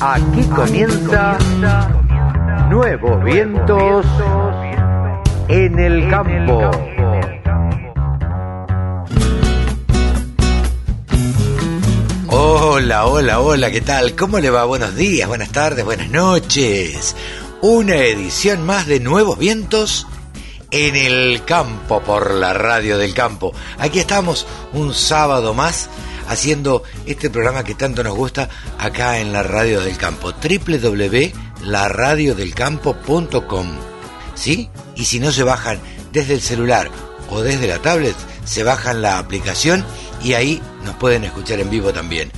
Aquí comienza Nuevos Vientos en el Campo. Hola, hola, hola, ¿qué tal? ¿Cómo le va? Buenos días, buenas tardes, buenas noches. Una edición más de Nuevos Vientos en el campo por la radio del campo. Aquí estamos un sábado más haciendo este programa que tanto nos gusta acá en la radio del campo, www.laradiodelcampo.com. ¿Sí? Y si no se bajan desde el celular o desde la tablet, se bajan la aplicación y ahí nos pueden escuchar en vivo también.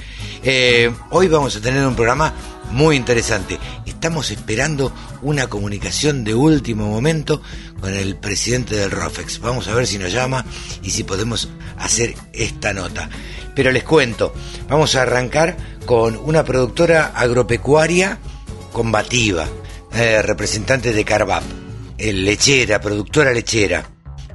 Eh, hoy vamos a tener un programa muy interesante. Estamos esperando una comunicación de último momento con el presidente del ROFEX. Vamos a ver si nos llama y si podemos hacer esta nota. Pero les cuento, vamos a arrancar con una productora agropecuaria combativa, eh, representante de Carvap, lechera, productora lechera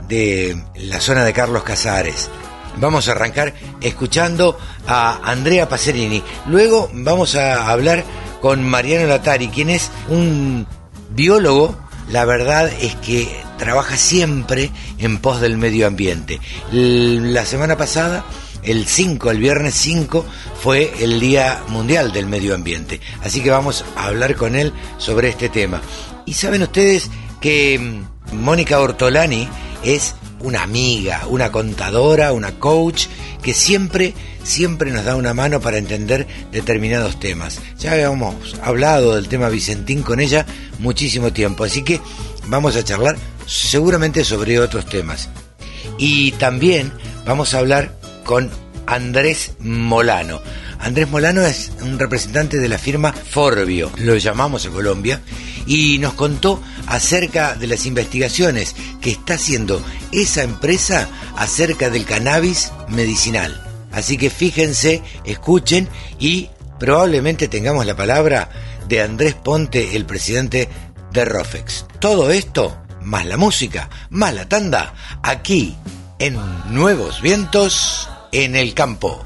de la zona de Carlos Casares. Vamos a arrancar escuchando a Andrea Pacerini. Luego vamos a hablar con Mariano Latari, quien es un biólogo, la verdad es que trabaja siempre en pos del medio ambiente. La semana pasada el 5, el viernes 5, fue el Día Mundial del Medio Ambiente. Así que vamos a hablar con él sobre este tema. Y saben ustedes que mm, Mónica Ortolani es una amiga, una contadora, una coach que siempre, siempre nos da una mano para entender determinados temas. Ya habíamos hablado del tema Vicentín con ella muchísimo tiempo, así que vamos a charlar seguramente sobre otros temas. Y también vamos a hablar con Andrés Molano. Andrés Molano es un representante de la firma Forbio, lo llamamos en Colombia, y nos contó acerca de las investigaciones que está haciendo esa empresa acerca del cannabis medicinal. Así que fíjense, escuchen y probablemente tengamos la palabra de Andrés Ponte, el presidente de Rofex. Todo esto, más la música, más la tanda, aquí en Nuevos Vientos en el Campo.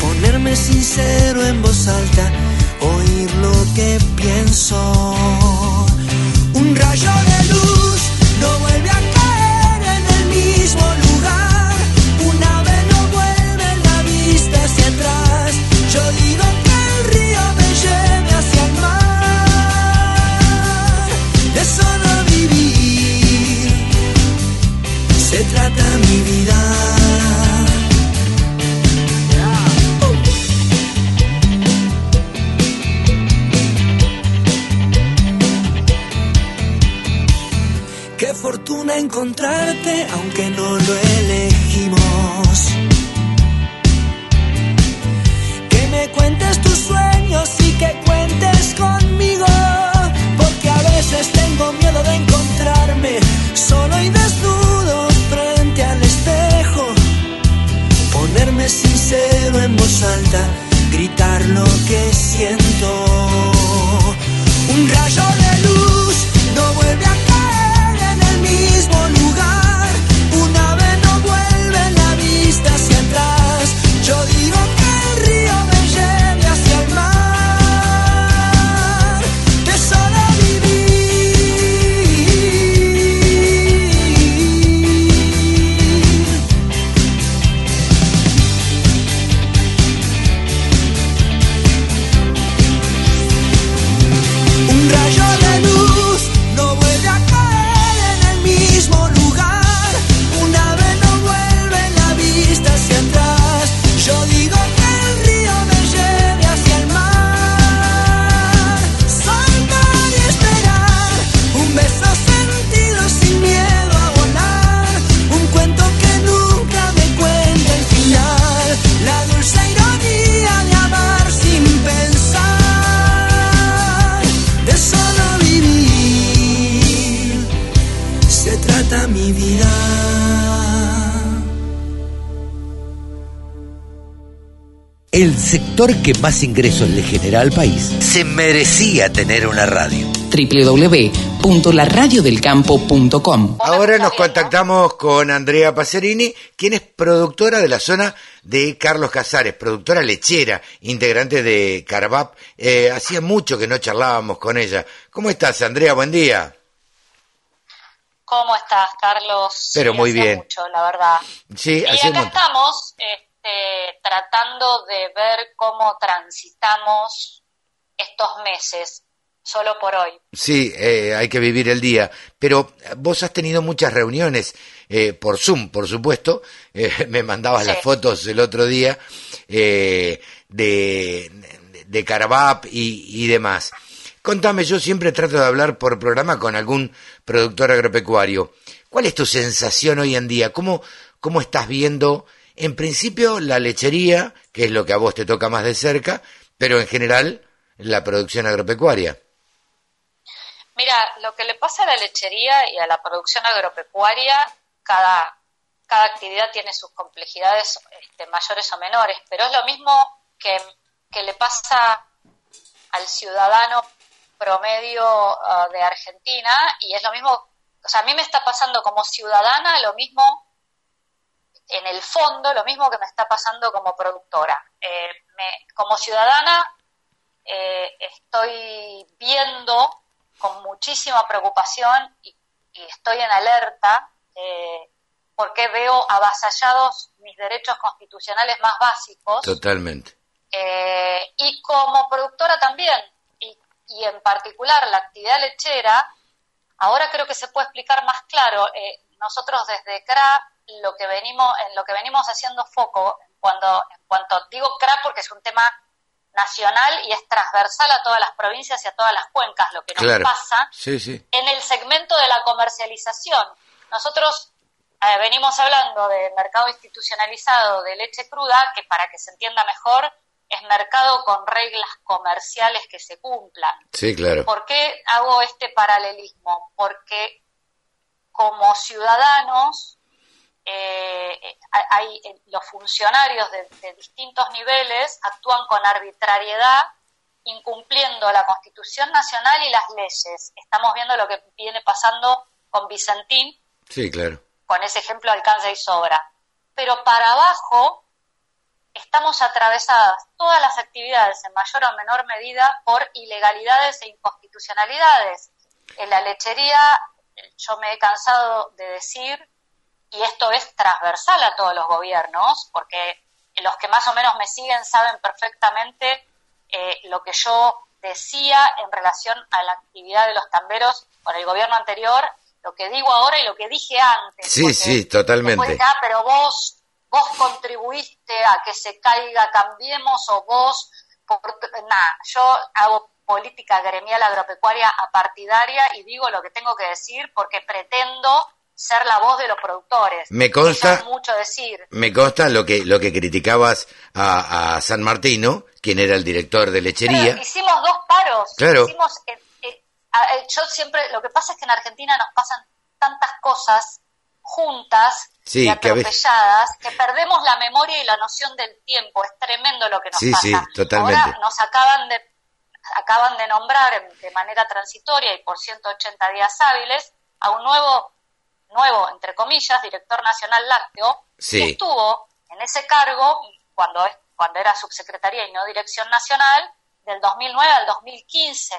ponerme sincero en voz alta, oír lo que pienso. Un rayo de luz sector que más ingresos le genera al país, se merecía tener una radio www.laradiodelcampo.com. Ahora nos contactamos con Andrea Pacerini, quien es productora de la zona de Carlos Casares, productora lechera, integrante de Carvap. Eh, hacía mucho que no charlábamos con ella. ¿Cómo estás, Andrea? Buen día. ¿Cómo estás, Carlos? Pero muy bien. Mucho, la verdad. Sí, y acá estamos este, tratando de ver cómo transitamos estos meses solo por hoy. Sí, eh, hay que vivir el día. Pero vos has tenido muchas reuniones eh, por Zoom, por supuesto. Eh, me mandabas las fotos el otro día de, de Carvap y, y demás. Contame, yo siempre trato de hablar por programa con algún productor agropecuario. ¿Cuál es tu sensación hoy en día? ¿Cómo, cómo estás viendo, en principio, la lechería, que es lo que a vos te toca más de cerca, pero en general la producción agropecuaria? Mira, lo que le pasa a la lechería y a la producción agropecuaria, cada, cada actividad tiene sus complejidades este, mayores o menores, pero es lo mismo que, que le pasa al ciudadano promedio uh, de Argentina y es lo mismo, o sea, a mí me está pasando como ciudadana lo mismo en el fondo, lo mismo que me está pasando como productora. Eh, me, como ciudadana eh, estoy viendo con muchísima preocupación y, estoy en alerta eh, porque veo avasallados mis derechos constitucionales más básicos. Totalmente. Y como productora también, y, y, en particular la actividad lechera, ahora creo que se puede explicar más claro. Nosotros desde CRA lo que venimos, en lo que venimos haciendo foco, cuando, en cuanto digo CRA porque es un tema nacional y es transversal a todas las provincias y a todas las cuencas, lo que nos pasa en el segmento de la comercialización. Nosotros eh, venimos hablando de mercado institucionalizado de leche cruda, que para que se entienda mejor, es mercado con reglas comerciales que se cumplan. Sí, claro. ¿Por qué hago este paralelismo? Porque como ciudadanos eh, hay, eh, los funcionarios de, distintos niveles actúan con arbitrariedad, incumpliendo la Constitución Nacional y las leyes. Estamos viendo lo que viene pasando con Vicentín. Sí, claro. Con ese ejemplo alcanza y sobra. Pero para abajo estamos atravesadas todas las actividades, en mayor o menor medida, por ilegalidades e inconstitucionalidades. En la lechería, yo me he cansado de decir y esto es transversal a todos los gobiernos, porque los que más o menos me siguen saben perfectamente eh, lo que yo decía en relación a la actividad de los tamberos con el gobierno anterior, lo que digo ahora y lo que dije antes. Sí, sí, totalmente. ah, pero vos, vos contribuiste a que se caiga Cambiemos o vos, nada, yo hago política gremial agropecuaria apartidaria y digo lo que tengo que decir porque pretendo ser la voz de los productores. Me consta mucho decir. Me consta lo que lo que criticabas a, San Martino, quien era el director de lechería. hicimos dos paros. Claro. Hicimos, eh, eh, eh, yo siempre lo que pasa es que en Argentina nos pasan tantas cosas juntas y atropelladas que, perdemos la memoria y la noción del tiempo. Es tremendo lo que nos pasa. Sí, totalmente. Ahora nos acaban de acaban de nombrar de manera transitoria y por 180 días hábiles a un nuevo nuevo, entre comillas, director nacional lácteo, sí. estuvo en ese cargo cuando, cuando era subsecretaría y no dirección nacional, del 2009 al 2015.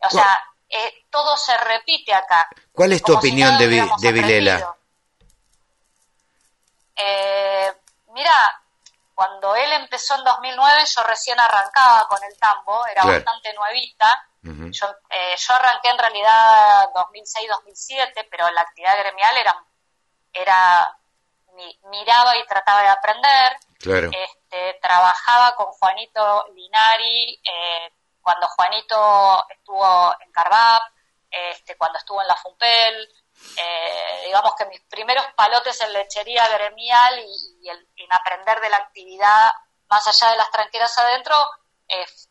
O sea, eh, todo se repite acá. ¿Cuál es tu opinión de, de Vilela? Eh, mira, cuando él empezó en 2009, yo recién arrancaba con el tambo, era bastante nuevita, yo, eh, yo arranqué en realidad 2006-2007, pero la actividad gremial era, era miraba y trataba de aprender. Este, trabajaba con Juanito Linari eh, cuando Juanito estuvo en Carvap, este, cuando estuvo en la Fumpel. Eh, digamos que mis primeros palotes en lechería gremial y, en aprender de la actividad más allá de las tranqueras adentro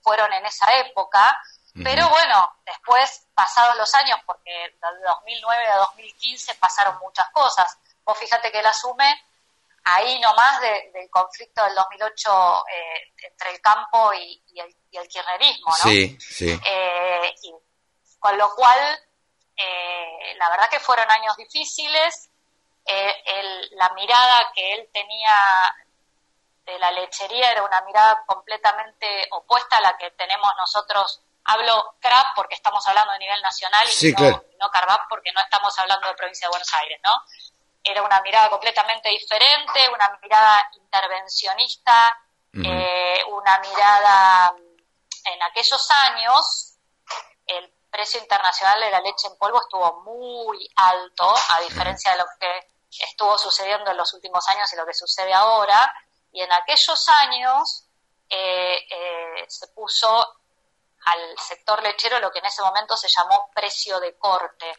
fueron en esa época. Pero bueno, después, pasados los años, porque de 2009 a 2015 pasaron muchas cosas. Vos fíjate que él asume ahí nomás del conflicto del 2008 eh, entre el campo y, el, kirchnerismo, ¿no? Sí, sí. Eh, con lo cual, eh, la verdad que fueron años difíciles. la mirada que él tenía de la lechería era una mirada completamente opuesta a la que tenemos nosotros. Hablo CRAP porque estamos hablando de nivel nacional y no, no CARVAP porque no estamos hablando de provincia de Buenos Aires, ¿no? era una mirada completamente diferente, una mirada intervencionista, eh, una mirada en aquellos años, el precio internacional de la leche en polvo estuvo muy alto, a diferencia de lo que estuvo sucediendo en los últimos años y lo que sucede ahora, y en aquellos años eh, eh, se puso al sector lechero lo que en ese momento se llamó precio de corte,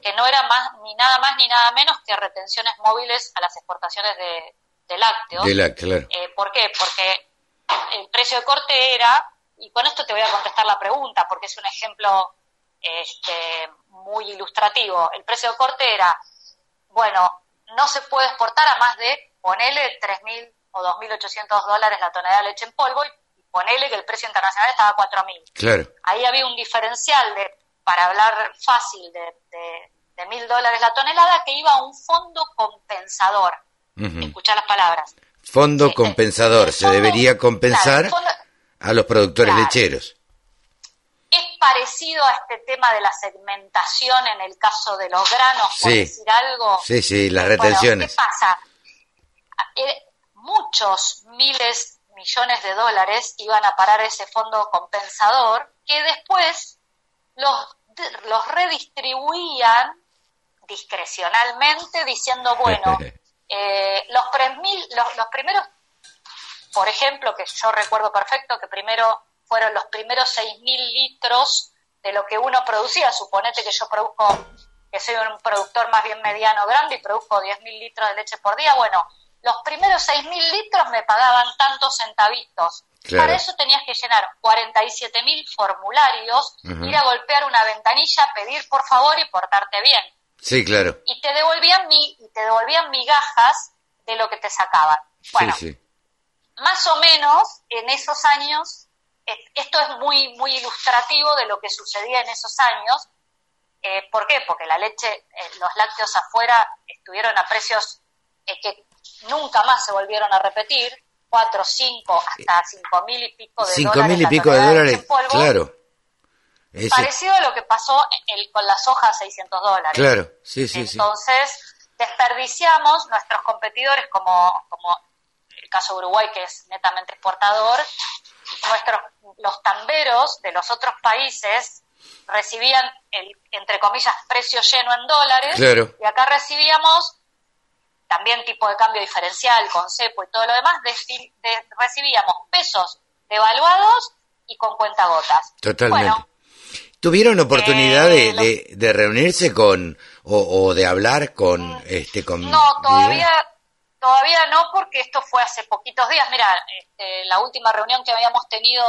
que no era más ni nada más ni nada menos que retenciones móviles a las exportaciones de, lácteos. Eh, ¿Por qué? Porque el precio de corte era, y con esto te voy a contestar la pregunta, porque es un ejemplo este, muy ilustrativo. El precio de corte era, bueno, no se puede exportar a más de, ponele, 3.000 o 2.800 dólares la tonelada de leche en polvo y ponele que el precio internacional estaba a 4.000. Claro. Ahí había un diferencial de, para hablar fácil, de, de, mil dólares la tonelada que iba a un fondo compensador. Escuchar las palabras. Fondo compensador. Se debería compensar a los productores lecheros. Es parecido a este tema de la segmentación en el caso de los granos, por decir algo. Sí, sí, las retenciones. ¿Qué pasa? Eh, muchos miles millones de dólares iban a parar ese fondo compensador que después los, los redistribuían discrecionalmente diciendo, bueno, eh, los, los, los primeros, por ejemplo, que yo recuerdo perfecto que primero fueron los primeros 6.000 litros de lo que uno producía, suponete que yo produzco, que soy un productor más bien mediano grande y produzco 10.000 litros de leche por día, bueno, los primeros 6.000 litros me pagaban tantos centavitos. Para eso tenías que llenar 47.000 formularios, ir a golpear una ventanilla, pedir por favor y portarte bien. Sí, claro. Y te devolvían, mi, y te devolvían migajas de lo que te sacaban. Bueno, más o menos en esos años, esto es muy, muy ilustrativo de lo que sucedía en esos años. Eh, ¿Por qué? Porque la leche, eh, los lácteos afuera estuvieron a precios eh, que nunca más se volvieron a repetir, cuatro, cinco, hasta cinco mil y pico de cinco mil y pico de dólares, claro. Parecido a lo que pasó con las hojas 600 dólares. Claro, sí, sí, Entonces, desperdiciamos nuestros competidores, como, como el caso de Uruguay, que es netamente exportador, nuestros, los tamberos de los otros países recibían el, entre comillas, precio lleno en dólares, y acá recibíamos también tipo de cambio diferencial, con cepo y todo lo demás, recibíamos pesos devaluados y con cuentagotas. Totalmente. ¿Tuvieron oportunidad de, de, reunirse con o, de hablar con este con No, todavía todavía no porque esto fue hace poquitos días. Mira, este, la última reunión que habíamos tenido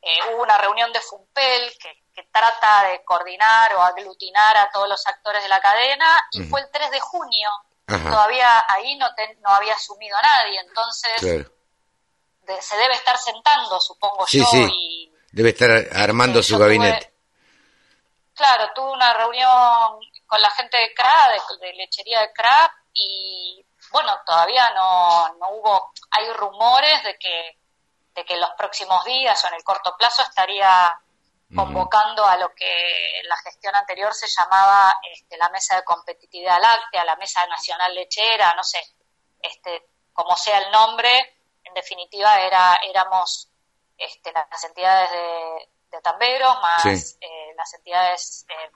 eh, hubo una reunión de Fumpel que, que, trata de coordinar o aglutinar a todos los actores de la cadena y fue el 3 de junio todavía ahí no, no había asumido a nadie, entonces se debe estar sentando, supongo yo. Y, debe estar armando su gabinete. claro, tuve una reunión con la gente de CRA, de, lechería de CRA, y bueno, todavía no, no hubo, hay rumores de que, de que en los próximos días o en el corto plazo estaría convocando a lo que en la gestión anterior se llamaba este, la mesa de competitividad láctea, la mesa nacional lechera, no sé, este, como sea el nombre, en definitiva era, éramos este, las entidades de, Tamberos, más eh, las entidades, eh,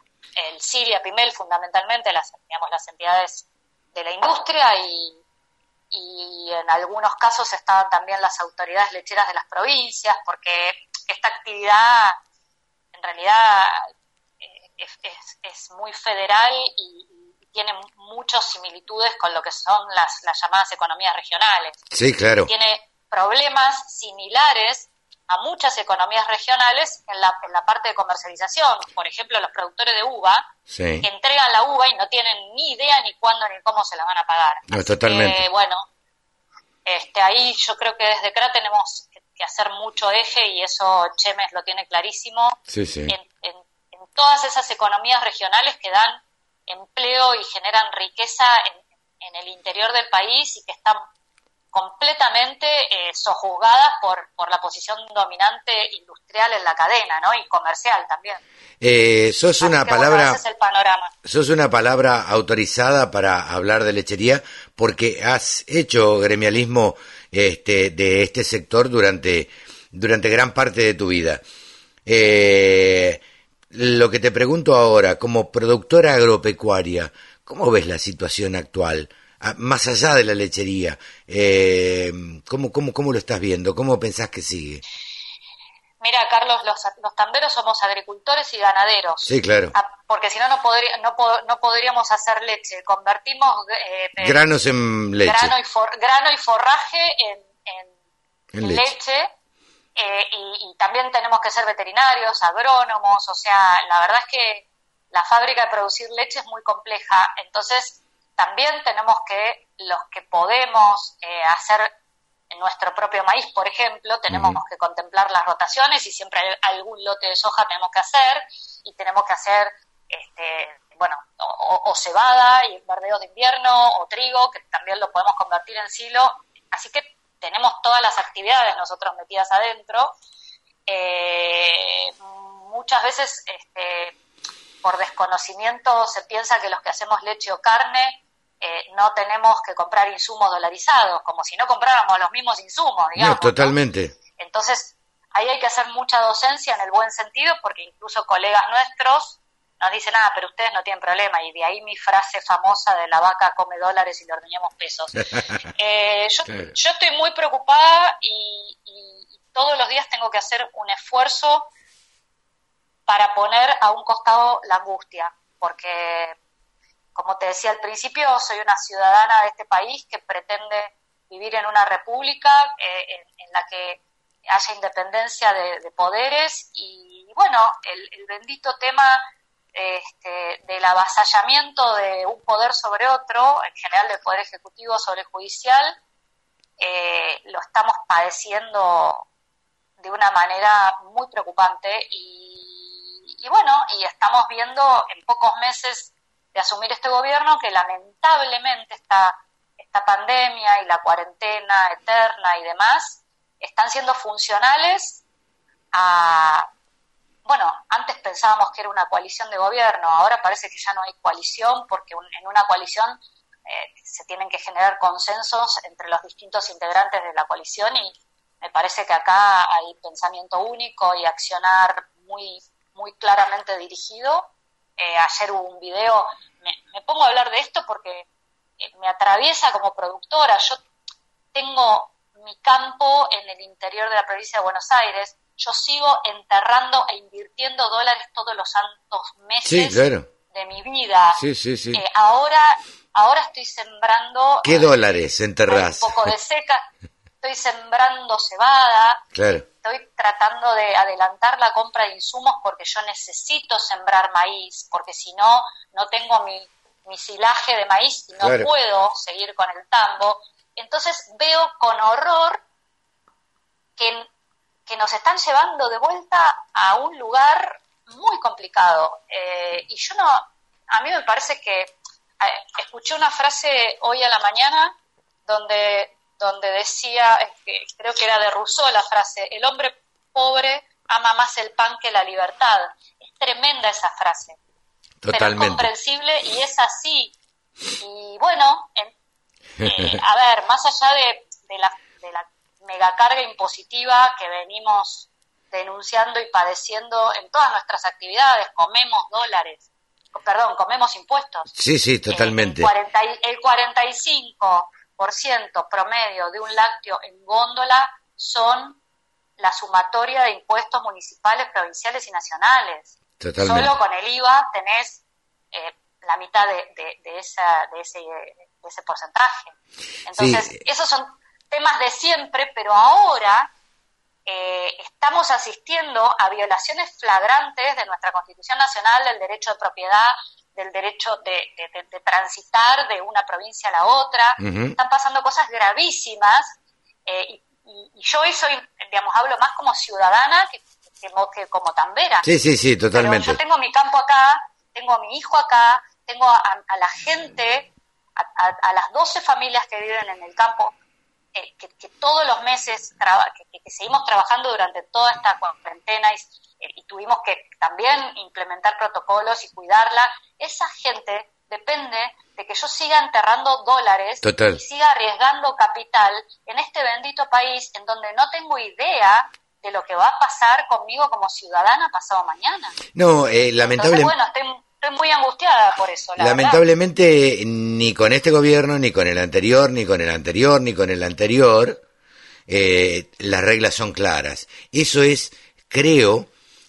el Siria, Pimel fundamentalmente, las, digamos, las entidades de la industria y, y en algunos casos estaban también las autoridades lecheras de las provincias, porque esta actividad en realidad eh, es, muy federal y, tiene muchas similitudes con lo que son las, las llamadas economías regionales. Sí, claro. Tiene problemas similares a muchas economías regionales en la, en la parte de comercialización. Por ejemplo, los productores de uva Sí. que entregan la uva y no tienen ni idea ni cuándo ni cómo se la van a pagar. No, totalmente. que, bueno, este, ahí yo creo que desde CRA tenemos que, hacer mucho eje y eso Chemes lo tiene clarísimo Sí, sí. en, en- en todas esas economías regionales que dan empleo y generan riqueza en, en el interior del país y que están completamente eh, sojuzgadas por, por la posición dominante industrial en la cadena, ¿no? Y comercial también. Eh, sos Así una bueno, palabra, ese es el panorama. sos una palabra autorizada para hablar de lechería porque has hecho gremialismo este, de este sector durante, durante gran parte de tu vida. Eh, lo que te pregunto ahora, como productora agropecuaria, ¿cómo ves la situación actual? Ah, Más allá de la lechería, eh, ¿cómo, cómo, ¿cómo lo estás viendo? ¿Cómo pensás que sigue? Mira, Carlos, los, los tamberos somos agricultores y ganaderos. Sí, claro. Ah, Porque si no, no, podría, no, po- no podríamos hacer leche. Convertimos eh, eh, Granos en leche. grano, y for- grano y forraje en, en- En en leche. leche. eh, y, y también tenemos que ser veterinarios, agrónomos. O sea, la verdad es que la fábrica de producir leche es muy compleja. Entonces, también tenemos que, los que podemos eh, hacer nuestro propio maíz, por ejemplo, tenemos que contemplar las rotaciones y siempre hay algún lote de soja tenemos que hacer y tenemos que hacer, este, bueno, o, cebada y verdeos de invierno o trigo, que también lo podemos convertir en silo. Así que tenemos todas las actividades nosotros metidas adentro. Eh, muchas veces, este, por desconocimiento, se piensa que los que hacemos leche o carne eh, no tenemos que comprar insumos dolarizados, como si no compráramos los mismos insumos, digamos. No, totalmente. Entonces, ahí hay que hacer mucha docencia en el buen sentido, porque incluso colegas nuestros nos dicen, ah, pero ustedes no tienen problema, y de ahí mi frase famosa de la vaca come dólares y le ordeñamos pesos. Eh, yo, estoy muy preocupada y, y- y todos los días tengo que hacer un esfuerzo para poner a un costado la angustia, porque, como te decía al principio, soy una ciudadana de este país que pretende vivir en una república eh, en, la que haya independencia de, de poderes y, bueno, el, el bendito tema este, del avasallamiento de un poder sobre otro, en general del poder ejecutivo sobre judicial, eh, lo estamos padeciendo de una manera muy preocupante y, y bueno, y estamos viendo en pocos meses de asumir este gobierno que lamentablemente esta, esta pandemia y la cuarentena eterna y demás están siendo funcionales a, bueno, antes pensábamos que era una coalición de gobierno, ahora parece que ya no hay coalición porque en una coalición eh, se tienen que generar consensos entre los distintos integrantes de la coalición y me parece que acá hay pensamiento único y accionar muy, muy claramente dirigido. Eh, ayer hubo un video, me, me pongo a hablar de esto porque eh, me atraviesa como productora. Yo tengo mi campo en el interior de la provincia de Buenos Aires. Yo sigo enterrando e invirtiendo dólares todos los santos Sí, meses claro. de mi vida. Sí, sí, sí. Eh, ahora, ahora estoy sembrando ¿Qué eh, dólares un enterrás? poco de seca, estoy sembrando cebada, Claro. estoy tratando de adelantar la compra de insumos porque yo necesito sembrar maíz, porque si no, no tengo mi, mi silaje de maíz y no Claro. puedo seguir con el tambo. Entonces veo con horror que, que nos están llevando de vuelta a un lugar muy complicado. Eh, y yo no, a mí me parece que eh, escuché una frase hoy a la mañana donde, donde decía, que creo que era de Rousseau la frase, el hombre pobre ama más el pan que la libertad. Es tremenda esa frase, pero es Totalmente. comprensible y es así. Y bueno, en- eh, a ver, más allá de, de la, de la megacarga impositiva que venimos denunciando y padeciendo en todas nuestras actividades, comemos dólares, perdón, comemos impuestos. Sí, sí, Eh, totalmente. El, 40 y- el 45% promedio de un lácteo en góndola son la sumatoria de impuestos municipales, provinciales y nacionales. Totalmente. Solo con el IVA tenés eh, la mitad de, de, de esa, de, ese, de ese porcentaje. Entonces, Sí. esos son temas de siempre, pero ahora eh, estamos asistiendo a violaciones flagrantes de nuestra Constitución Nacional, del derecho de propiedad, del derecho de, transitar de una provincia a la otra. Están pasando cosas gravísimas eh, y, yo hoy soy, digamos, hablo más como ciudadana que, que, como tambera. Sí, sí, sí, totalmente. yo tengo mi campo acá, tengo a mi hijo acá, tengo a, la gente, a, las 12 familias que viven en el campo, eh, que, todos los meses, que, seguimos trabajando durante toda esta cuarentena y, y, tuvimos que también implementar protocolos y cuidarla, esa gente depende de que yo siga enterrando dólares y siga arriesgando capital en este bendito país en donde no tengo idea de lo que va a pasar conmigo como ciudadana pasado mañana. No, eh, lamentablemente... Bueno, estoy, muy angustiada por eso. lamentablemente ni con este gobierno, ni con el anterior, ni con el anterior, ni con el anterior, eh, las reglas son claras. Eso es, creo,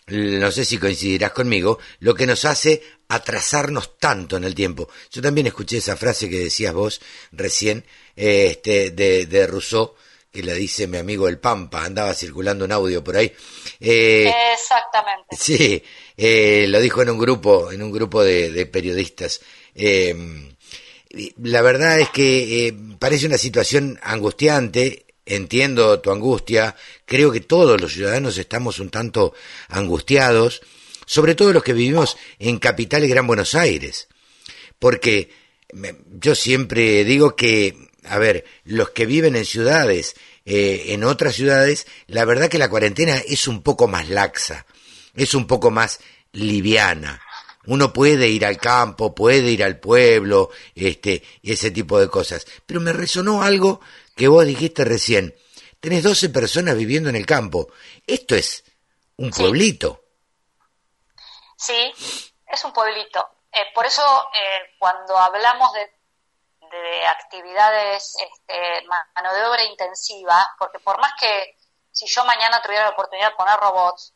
no sé si coincidirás conmigo, lo que nos hace atrasarnos tanto en el tiempo. Yo también escuché esa frase que decías vos recién, eh, este, de, de Rousseau, que la dice mi amigo El Pampa, andaba circulando un audio por ahí. Eh, Exactamente. Sí, eh, lo dijo en un grupo, en un grupo de, periodistas. Eh, la verdad es que parece una situación angustiante, entiendo tu angustia, creo que todos los ciudadanos estamos un tanto angustiados, sobre todo los que vivimos en Capital y Gran Buenos Aires, porque yo siempre digo que a ver, los que viven en ciudades, eh, en otras ciudades, la verdad que la cuarentena es un poco más laxa, es un poco más liviana. Uno puede ir al campo, puede ir al pueblo, este, ese tipo de cosas. Pero me resonó algo que vos dijiste recién. Tenés 12 personas viviendo en el campo. Esto es un pueblito. Sí, es un pueblito. Eh, por eso, eh, cuando hablamos de de actividades, este, mano de obra intensiva, porque por más que si yo mañana tuviera la oportunidad de poner robots,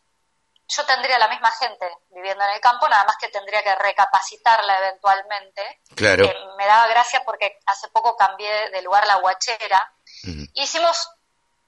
yo tendría la misma gente viviendo en el campo, nada más que tendría que recapacitarla eventualmente. Claro. Eh, me daba gracia porque hace poco cambié de lugar la guachera. Hicimos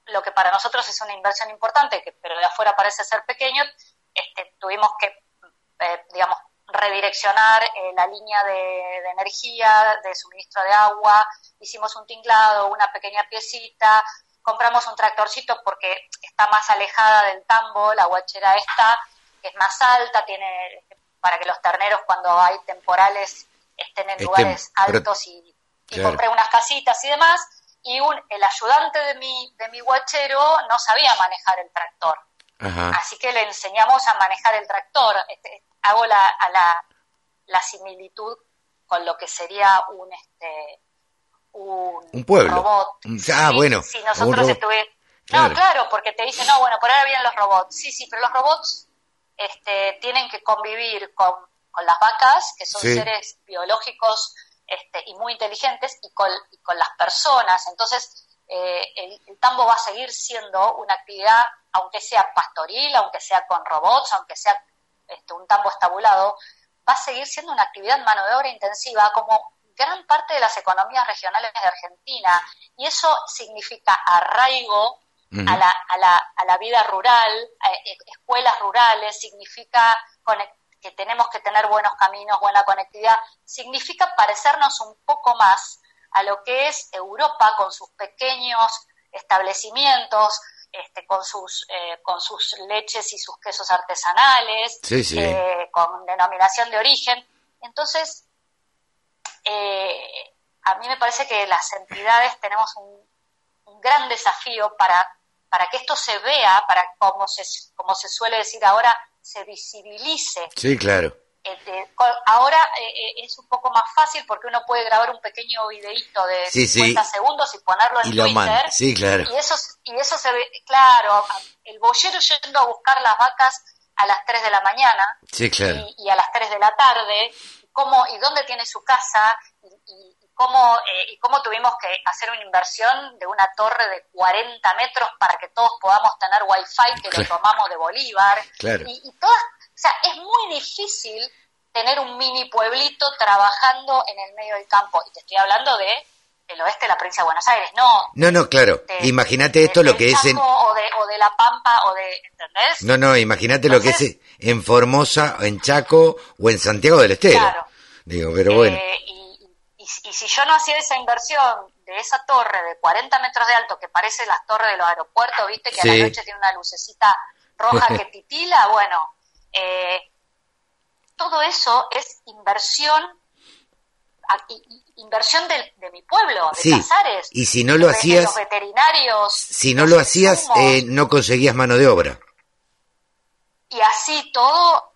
lo que para nosotros es una inversión importante, que pero de afuera parece ser pequeño. Este, tuvimos que, eh, digamos, redireccionar eh, la línea de, energía, de suministro de agua, hicimos un tinglado, una pequeña piecita, compramos un tractorcito porque está más alejada del tambo, la guachera esta es más alta, tiene para que los terneros cuando hay temporales estén en lugares altos y, compré unas casitas y demás y un, el ayudante de mi, de mi guachero no sabía manejar el tractor. Así que le enseñamos a manejar el tractor. Este, hago la, a la, la similitud con lo que sería un este un, pueblo. robot. Ah, bueno. Si nosotros No, claro, porque te dicen, no, bueno, por ahora vienen los robots. Sí, sí, pero los robots este, tienen que convivir con, con las vacas, que son seres biológicos este, y muy inteligentes, y con, y con las personas. Entonces, eh, el, el, tambo va a seguir siendo una actividad, aunque sea pastoril, aunque sea con robots, aunque sea este, un tambo estabulado, va a seguir siendo una actividad mano de obra intensiva como gran parte de las economías regionales de Argentina. Y eso significa arraigo a, la, a, la, a, la, vida rural, eh, escuelas rurales, significa que tenemos que tener buenos caminos, buena conectividad, significa parecernos un poco más a lo que es Europa con sus pequeños establecimientos, este, con sus eh, con sus leches y sus quesos artesanales, eh, con denominación de origen. Entonces, eh, a mí me parece que las entidades tenemos un, gran desafío para, para que esto se vea, para como se, como se suele decir ahora, se visibilice. Sí, claro este, ahora eh, eh, es un poco más fácil porque uno puede grabar un pequeño videíto de 50 segundos y ponerlo en Twitter. Sí, claro. Y eso, y eso se ve, claro, el boyero yendo a buscar las vacas a las 3 de la mañana sí, claro. y, a las 3 de la tarde, cómo, y dónde tiene su casa y, cómo, eh, y cómo tuvimos que hacer una inversión de una torre de 40 metros para que todos podamos tener wifi que lo tomamos de Bolívar. Claro. Y, y todas o sea, es muy difícil tener un mini pueblito trabajando en el medio del campo. Y te estoy hablando de el oeste de la provincia de Buenos Aires, no. No, no, claro. Imagínate de- esto lo que es en... O de, o de La Pampa, o de, ¿entendés? No, no, imagínate lo que es en Formosa, en Chaco o en Santiago del Estero. Claro. Digo, pero bueno. Eh, y, y- y si yo no hacía esa inversión de esa torre de 40 metros de alto que parece las torres de los aeropuertos, viste que a la noche tiene una lucecita roja que titila, bueno, eh, todo eso es inversión y- inversión de, mi pueblo, de Sí, Casares. y si no lo hacías- los veterinarios. Si no lo hacías, eh, no conseguías mano de obra. y así todo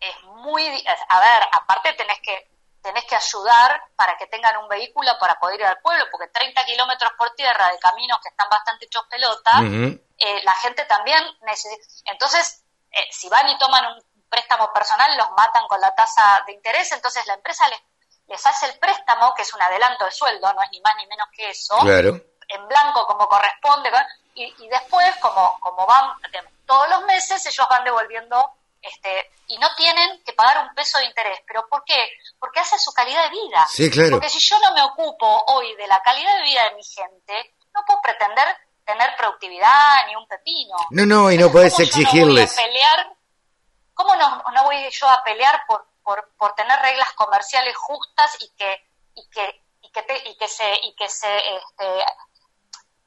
es muy a ver aparte tenés que tenés que ayudar para que tengan un vehículo para poder ir al pueblo porque 30 kilómetros por tierra de caminos que están bastante hechos pelota eh, la gente también necesita entonces eh, si van y toman un préstamo personal los matan con la tasa de interés entonces la empresa les les hace el préstamo que es un adelanto de sueldo no es ni más ni menos que eso Claro. en blanco como corresponde y, y después como como van todos los meses ellos van devolviendo este y no tienen que pagar un peso de interés pero ¿por qué? porque hace su calidad de vida Sí, claro. porque si yo no me ocupo hoy de la calidad de vida de mi gente no puedo pretender tener productividad ni un pepino No, no, y no Entonces, podés ¿cómo yo exigirles. no voy a pelear cómo no, no voy yo a pelear por, por, por tener reglas comerciales justas y que y que y que, te- y que se y que se este,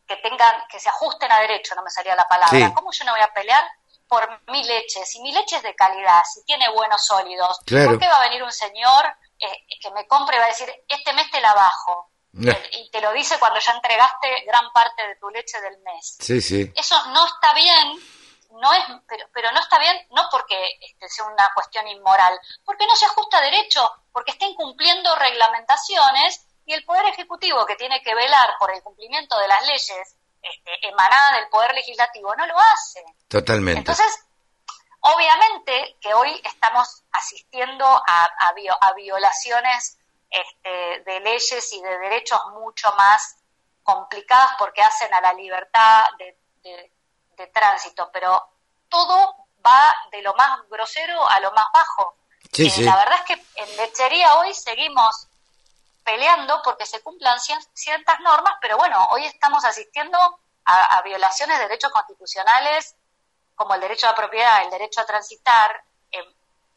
que tengan que se ajusten a derecho no me salía la palabra Sí. cómo yo no voy a pelear por mi leche si mi leche es de calidad si tiene buenos sólidos Claro. ¿por qué va a venir un señor eh, que me compre y va a decir este mes te la bajo No. Y te lo dice cuando ya entregaste gran parte de tu leche del mes Sí, sí. eso no está bien no es pero, pero no está bien no porque este, sea una cuestión inmoral porque no se ajusta a derecho porque está incumpliendo reglamentaciones y el poder ejecutivo que tiene que velar por el cumplimiento de las leyes este, emanadas del poder legislativo no lo hace Totalmente. entonces obviamente que hoy estamos asistiendo a, a vio- a violaciones este, de leyes y de derechos mucho más complicadas porque hacen a la libertad de, de- de tránsito, pero todo va de lo más grosero a lo más bajo. Sí, Eh, sí. La verdad es que en lechería hoy seguimos peleando porque se cumplan cien- ciertas normas, pero bueno, hoy estamos asistiendo a, a violaciones de derechos constitucionales como el derecho a propiedad, el derecho a transitar, eh,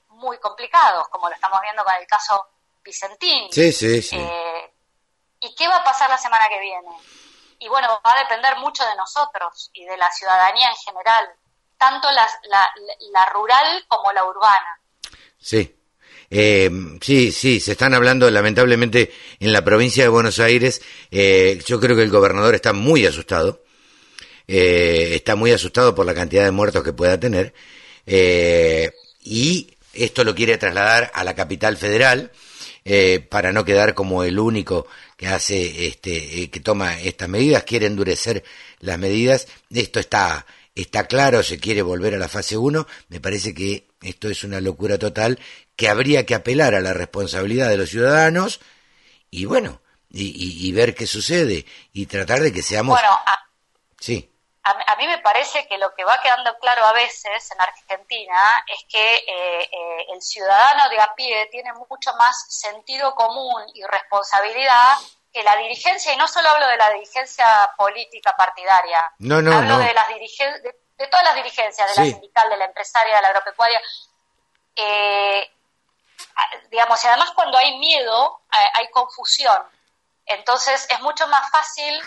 muy complicados, como lo estamos viendo con el caso Vicentín. Sí, sí, sí. Eh, ¿Y qué va a pasar la semana que viene? Y bueno, va a depender mucho de nosotros y de la ciudadanía en general, tanto la, rural como la urbana. Sí. Eh, sí, sí, se están hablando lamentablemente en la provincia de Buenos Aires. eh, yo creo que el gobernador está muy asustado. eh, está muy asustado por la cantidad de muertos que pueda tener. eh, y esto lo quiere trasladar a la capital federal para no quedar como el único que hace, este, eh, que toma estas medidas. Quiere endurecer las medidas. Esto está, está claro, se quiere volver a la fase 1. Me parece que esto es una locura total, que habría que apelar a la responsabilidad de los ciudadanos y bueno, y, y- y ver qué sucede y tratar de que seamos... Bueno, a, sí, a, a mí me parece que lo que va quedando claro a veces en Argentina es que eh, eh, el ciudadano de a pie tiene mucho más sentido común y responsabilidad que la dirigencia, y no solo hablo de la dirigencia política partidaria, No, no, hablo no. de las dirigen- de, de todas las dirigencias, de Sí. la sindical, de la empresaria, de la agropecuaria. Eh, digamos, y además cuando hay miedo, eh, hay confusión. Entonces es mucho más fácil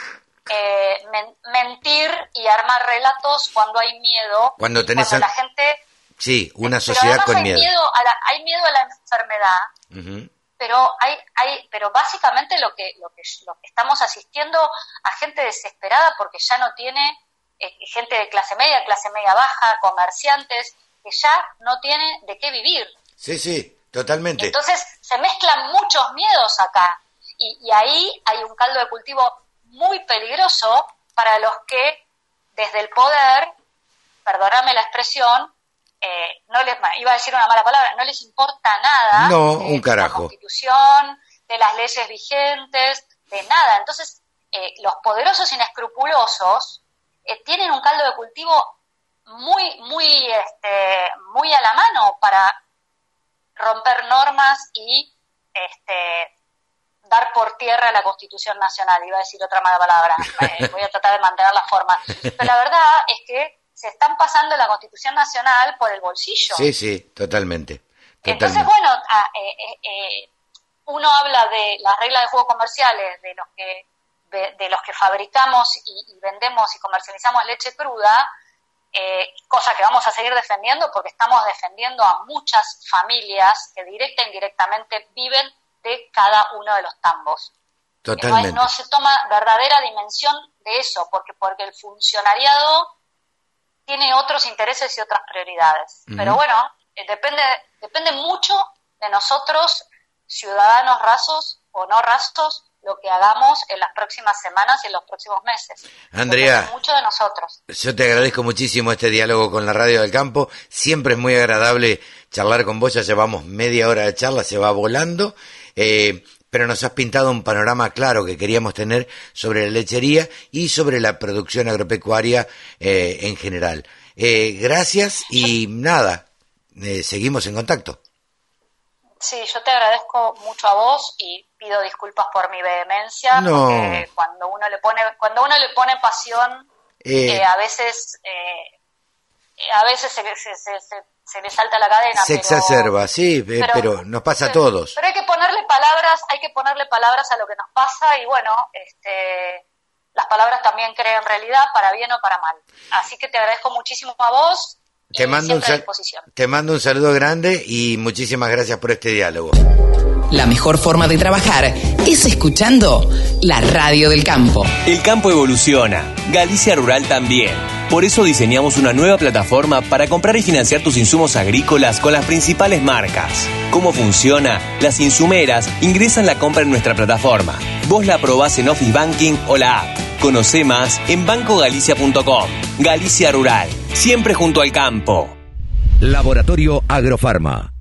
eh, men- mentir y armar relatos cuando hay miedo. Cuando tenés cuando a- la gente... sí, una sociedad con hay miedo. a la, hay miedo a la enfermedad, pero hay, hay, pero básicamente lo que, lo que, lo que estamos asistiendo a gente desesperada porque ya no tiene eh, gente de clase media, clase media baja, comerciantes, que ya no tiene de qué vivir. Sí, sí, totalmente. Entonces se mezclan muchos miedos acá y, y ahí hay un caldo de cultivo muy peligroso para los que desde el poder, perdóname la expresión, eh, no les iba a decir una mala palabra, no les importa nada No, de un carajo. la Constitución, de las leyes vigentes, de nada. Entonces eh, los poderosos inescrupulosos eh, tienen un caldo de cultivo muy muy este, muy a la mano para romper normas y este dar por tierra la Constitución Nacional, iba a decir otra mala palabra, eh, voy a tratar de mantener la forma. Pero la verdad es que se están pasando la Constitución Nacional por el bolsillo. Sí, sí, totalmente. Entonces, bueno, ah, eh, eh, uno habla de las reglas de juego comerciales, de los que de, los que fabricamos y, vendemos y comercializamos leche cruda, eh, cosa que vamos a seguir defendiendo porque estamos defendiendo a muchas familias que directa e indirectamente viven de cada uno de los tambos. Totalmente. No, se toma verdadera dimensión de eso, porque, porque el funcionariado tiene otros intereses y otras prioridades. Pero bueno, eh, depende, depende mucho de nosotros, ciudadanos rasos o no rasos, lo que hagamos en las próximas semanas y en los próximos meses. Andrea, mucho de nosotros. Yo te agradezco muchísimo este diálogo con la Radio del Campo. Siempre es muy agradable charlar con vos. Ya llevamos media hora de charla, se va volando. Eh, pero nos has pintado un panorama claro que queríamos tener sobre la lechería y sobre la producción agropecuaria eh, en general. Eh, gracias y nada, seguimos en contacto. Sí, yo te agradezco mucho a vos y pido disculpas por mi vehemencia, porque cuando uno le pone, cuando uno le pone pasión, eh, eh a veces, eh, a veces se, se, se, le salta la cadena. Se exacerba, sí, eh, pero, nos pasa a todos. Pero hay que ponerle palabras, hay que ponerle palabras a lo que nos pasa y bueno, este, las palabras también crean realidad para bien o para mal. Así que te agradezco muchísimo a vos te mando, un te mando un saludo grande y muchísimas gracias por este diálogo. La mejor forma de trabajar es escuchando la radio del campo. El campo evoluciona, Galicia Rural también. Por eso diseñamos una nueva plataforma para comprar y financiar tus insumos agrícolas con las principales marcas. ¿Cómo funciona? Las insumeras ingresan la compra en nuestra plataforma. Vos la probás en Office Banking o la app. Conoce más en bancogalicia.com. Galicia Rural, siempre junto al campo. Laboratorio Agrofarma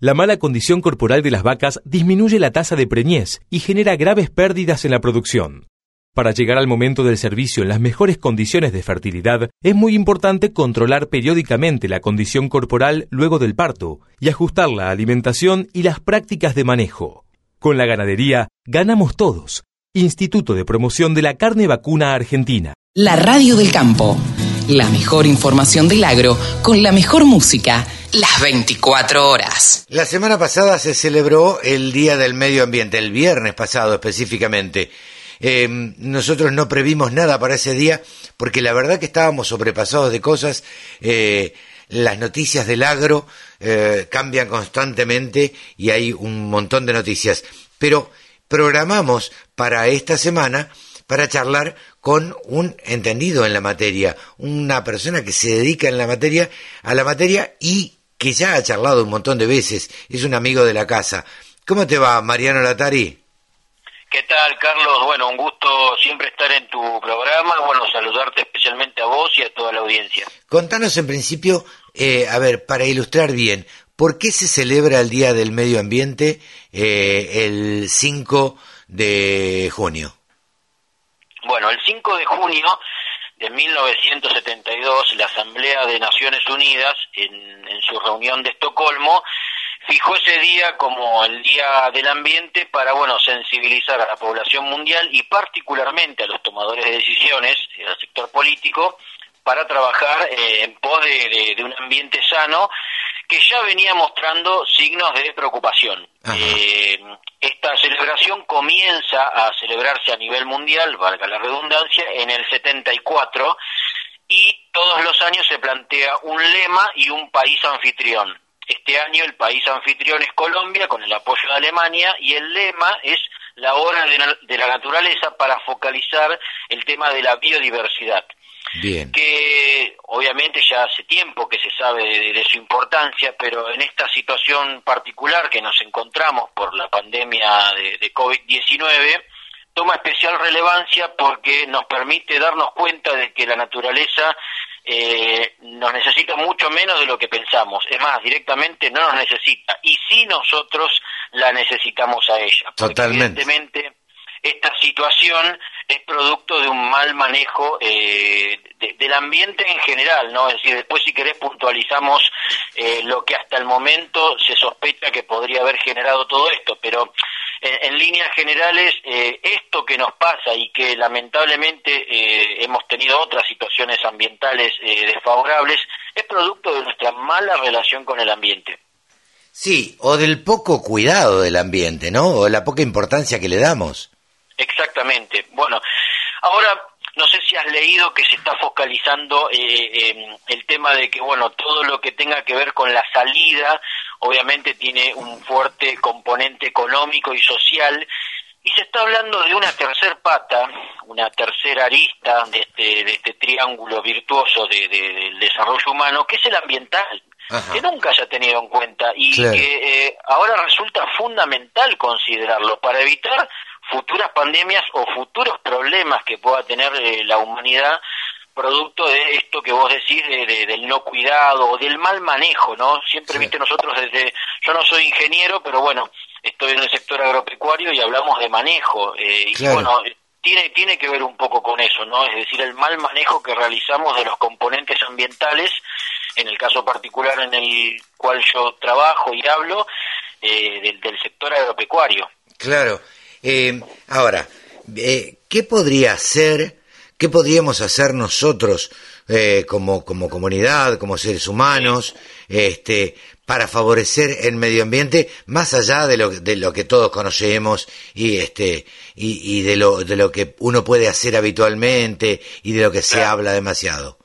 La mala condición corporal de las vacas disminuye la tasa de preñez y genera graves pérdidas en la producción. Para llegar al momento del servicio en las mejores condiciones de fertilidad, es muy importante controlar periódicamente la condición corporal luego del parto y ajustar la alimentación y las prácticas de manejo. Con la ganadería, ganamos todos. Instituto de Promoción de la Carne Vacuna Argentina. La Radio del Campo. La mejor información del agro con la mejor música las 24 horas. La semana pasada se celebró el Día del Medio Ambiente, el viernes pasado específicamente. Em, nosotros no previmos nada para ese día porque la verdad que estábamos sobrepasados de cosas. Eh, las noticias del agro eh, cambian constantemente y hay un montón de noticias. Pero programamos para esta semana para charlar con un entendido en la materia, una persona que se dedica en la materia a la materia y que ya ha charlado un montón de veces, es un amigo de la casa. ¿Cómo te va, Mariano Latari? ¿Qué tal, Carlos? Bueno, un gusto siempre estar en tu programa. Bueno, saludarte especialmente a vos y a toda la audiencia. Contanos en principio, eh, a ver, para ilustrar bien, ¿por qué se celebra el Día del Medio Ambiente eh, el 5 de junio? Bueno, el 5 de junio de 1972, la Asamblea de Naciones Unidas, en, su reunión de Estocolmo, fijó ese día como el Día del Ambiente para, bueno, sensibilizar a la población mundial y particularmente a los tomadores de decisiones, al sector político, para trabajar eh, en pos de, un ambiente sano que ya venía mostrando signos de preocupación. Eh, esta celebración comienza a celebrarse a nivel mundial, valga la redundancia, en el 74 y todos los años se plantea un lema y un país anfitrión. Este año el país anfitrión es Colombia con el apoyo de Alemania y el lema es la hora de la naturaleza para focalizar el tema de la biodiversidad. Bien. que obviamente ya hace tiempo que se sabe de, su importancia, pero en esta situación particular que nos encontramos por la pandemia de, COVID-19, toma especial relevancia porque nos permite darnos cuenta de que la naturaleza eh, nos necesita mucho menos de lo que pensamos. Es más, directamente no nos necesita. Y sí nosotros la necesitamos a ella. Totalmente. Evidentemente, esta situación es producto de un mal manejo eh, del ambiente en general, ¿no? Es decir, después si querés puntualizamos eh, lo que hasta el momento se sospecha que podría haber generado todo esto, pero en, líneas generales, eh, esto que nos pasa y que lamentablemente eh, hemos tenido otras situaciones ambientales eh, desfavorables, es producto de nuestra mala relación con el ambiente. Sí, o del poco cuidado del ambiente, ¿no? O la poca importancia que le damos. Exactamente. Bueno, ahora no sé si has leído que se está focalizando el tema de que, bueno, todo lo que tenga que ver con la salida obviamente tiene un fuerte componente económico y social, y se está hablando de una tercer pata, una tercera arista de este, de este triángulo virtuoso de, del desarrollo humano, que es el ambiental, que nunca se ha tenido en cuenta y que eh, ahora resulta fundamental considerarlo para evitar futuras pandemias o futuros problemas que pueda tener eh, la humanidad producto de esto que vos decís de, del no cuidado o del mal manejo, ¿no? Siempre, viste, nosotros desde, yo no soy ingeniero, pero bueno, estoy en el sector agropecuario y hablamos de manejo, eh, y bueno, tiene, tiene que ver un poco con eso, ¿no? Es decir, el mal manejo que realizamos de los componentes ambientales, en el caso particular en el cual yo trabajo y hablo, eh, del, del sector agropecuario. Claro. Eh, ahora, ¿qué podría ser ¿Qué podríamos hacer nosotros eh, como, como comunidad, como seres humanos, este, para favorecer el medio ambiente más allá de lo, de lo que todos conocemos y este y, y, de lo de lo que uno puede hacer habitualmente y de lo que se habla demasiado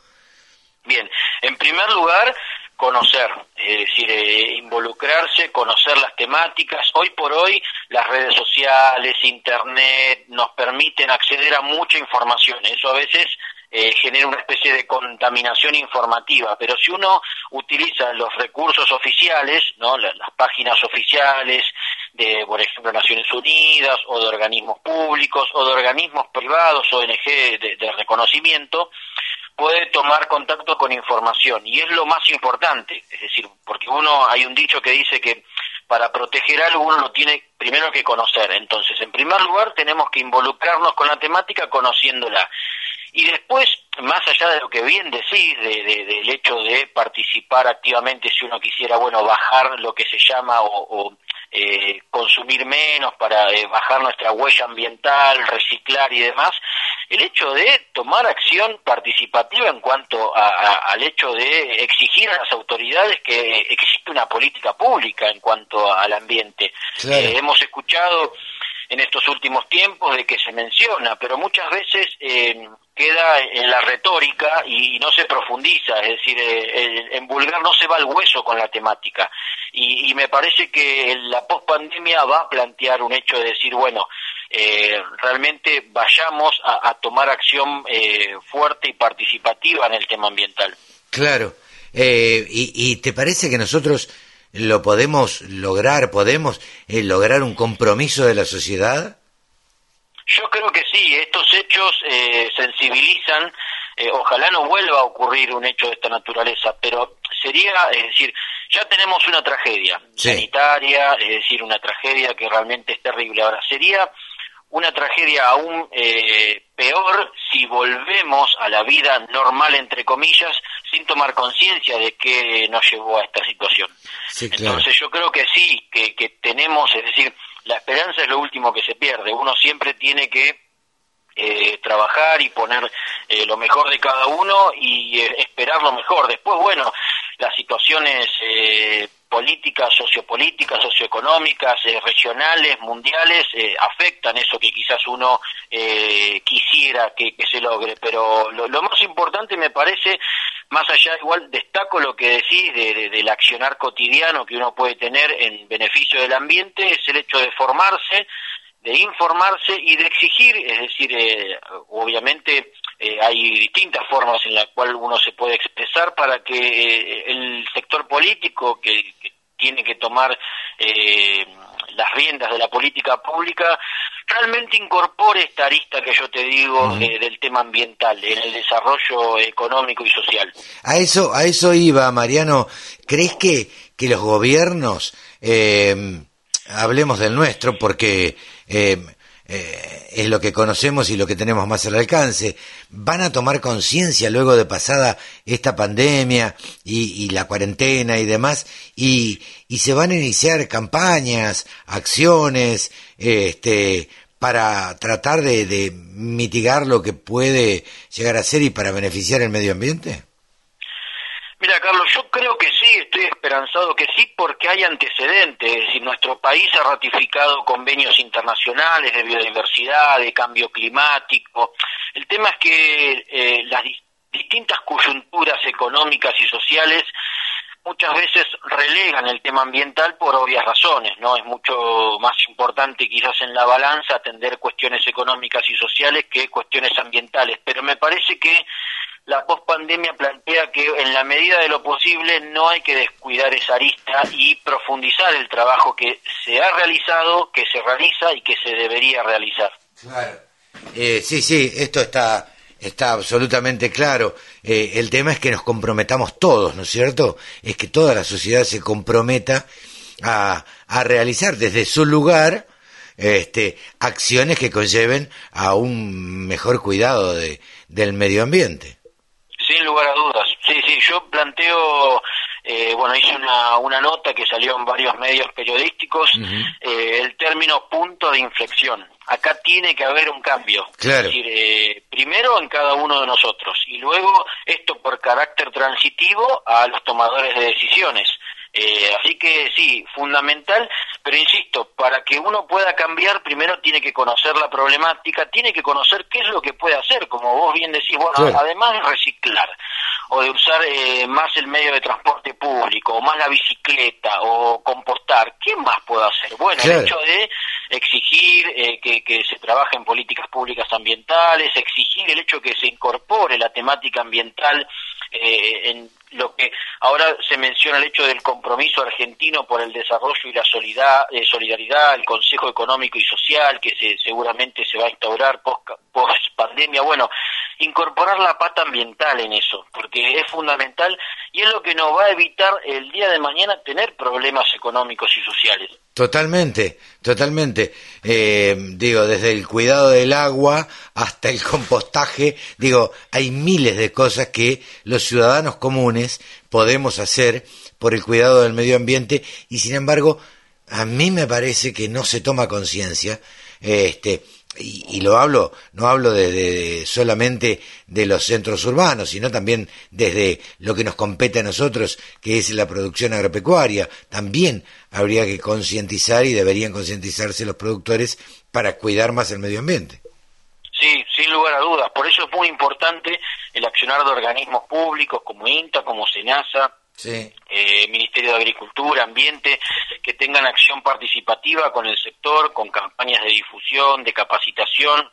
bien en primer lugar conocer, es decir, eh, involucrarse, conocer las temáticas. Hoy por hoy las redes sociales, Internet nos permiten acceder a mucha información. Eso a veces eh, genera una especie de contaminación informativa, pero si uno utiliza los recursos oficiales, ¿no? las, páginas oficiales de, por ejemplo, Naciones Unidas o de organismos públicos o de organismos privados, ONG de, de reconocimiento, puede tomar contacto con información y es lo más importante, es decir, porque uno hay un dicho que dice que para proteger algo uno lo tiene primero que conocer, entonces en primer lugar tenemos que involucrarnos con la temática conociéndola y después, más allá de lo que bien decís, de, del hecho de participar activamente si uno quisiera, bueno, bajar lo que se llama o, eh, consumir menos para eh, bajar nuestra huella ambiental, reciclar y demás, el hecho de tomar acción participativa en cuanto al hecho de exigir a las autoridades que existe una política pública en cuanto al ambiente. Eh, hemos escuchado en estos últimos tiempos de que se menciona, pero muchas veces eh, queda en la retórica y no se profundiza, es decir, eh, en vulgar no se va al hueso con la temática. Y, me parece que la pospandemia va a plantear un hecho de decir, bueno, eh, realmente vayamos a, tomar acción fuerte y participativa en el tema ambiental. Claro. y, ¿Y te parece que nosotros lo podemos lograr, podemos eh, lograr un compromiso de la sociedad? Yo creo que sí, estos hechos eh, sensibilizan, eh, ojalá no vuelva a ocurrir un hecho de esta naturaleza, pero sería, es decir, ya tenemos una tragedia sanitaria, es decir, una tragedia que realmente es terrible. Ahora, sería una tragedia aún eh, peor si volvemos a la vida normal, entre comillas, sin tomar conciencia de qué nos llevó a esta situación. Entonces yo creo que sí, que, que tenemos, es decir, la esperanza es lo último que se pierde. Uno siempre tiene que eh, trabajar y poner eh, lo mejor de cada uno y eh, esperar lo mejor. Después, bueno, las situaciones eh, políticas, sociopolíticas, socioeconómicas, eh, regionales, mundiales, eh, afectan eso que quizás uno quisiera que, se logre. Pero lo, más importante me parece, más allá, igual destaco lo que decís de, del accionar cotidiano que uno puede tener en beneficio del ambiente, es el hecho de formarse, de informarse y de exigir, es decir, obviamente eh, hay distintas formas en las cuales uno se puede expresar para que eh, el sector político que, tiene que tomar eh, las riendas de la política pública realmente incorpore esta arista que yo te digo eh, del tema ambiental en el desarrollo económico y social. A eso, a eso iba, Mariano. ¿Crees que, que los gobiernos, eh, hablemos del nuestro, porque eh, eh, es lo que conocemos y lo que tenemos más al alcance, van a tomar conciencia luego de pasada esta pandemia y, la cuarentena y demás, y, se van a iniciar campañas, acciones, este, para tratar de mitigar lo que puede llegar a ser y para beneficiar el medio ambiente? Mira, Carlos, yo creo que sí, estoy esperanzado que sí, porque hay antecedentes. Es decir, nuestro país ha ratificado convenios internacionales de biodiversidad, de cambio climático. El tema es que eh, las distintas coyunturas económicas y sociales muchas veces relegan el tema ambiental por obvias razones, ¿no? Es mucho más importante quizás en la balanza atender cuestiones económicas y sociales que cuestiones ambientales, pero me parece que la pospandemia plantea que en la medida de lo posible no hay que descuidar esa arista y profundizar el trabajo que se ha realizado, que se realiza y que se debería realizar. Claro. Eh, sí, sí, esto está está absolutamente claro. Eh, el tema es que nos comprometamos todos, ¿no es cierto? Es que toda la sociedad se comprometa a, a realizar desde su lugar este, acciones que conlleven a un mejor cuidado de, del medio ambiente. Sin lugar a dudas. Sí, sí, yo planteo, eh, bueno, hice una, una nota que salió en varios medios periodísticos, eh, el término punto de inflexión. Acá tiene que haber un cambio. Claro. Es decir, eh, primero en cada uno de nosotros y luego esto por carácter transitivo a los tomadores de decisiones. Eh, así que sí, fundamental, pero insisto, para que uno pueda cambiar, primero tiene que conocer la problemática, tiene que conocer qué es lo que puede hacer, como vos bien decís, bueno, además de reciclar o de usar eh, más el medio de transporte público, o más la bicicleta, o compostar, ¿qué más puedo hacer? Bueno, el hecho de exigir eh, que, que se trabaje en políticas públicas ambientales, exigir el hecho que se incorpore la temática ambiental eh, en lo que ahora se menciona el hecho del compromiso argentino por el desarrollo y la eh, solidaridad, el Consejo Económico y Social, que se, seguramente se va a instaurar post, post pandemia. Bueno, incorporar la pata ambiental en eso, porque es fundamental y es lo que nos va a evitar el día de mañana tener problemas económicos y sociales. Totalmente, totalmente. Eh, digo, desde el cuidado del agua hasta el compostaje, digo, hay miles de cosas que los ciudadanos comunes podemos hacer por el cuidado del medio ambiente y sin embargo, a mí me parece que no se toma conciencia. Este, y, lo hablo, no hablo de, solamente de los centros urbanos, sino también desde lo que nos compete a nosotros, que es la producción agropecuaria. También habría que concientizar y deberían concientizarse los productores para cuidar más el medio ambiente. Sí, sin lugar a dudas. Por eso es muy importante el accionar de organismos públicos como INTA, como SENASA, eh, Ministerio de Agricultura, Ambiente, que tengan acción participativa con el sector, con campañas de difusión, de capacitación,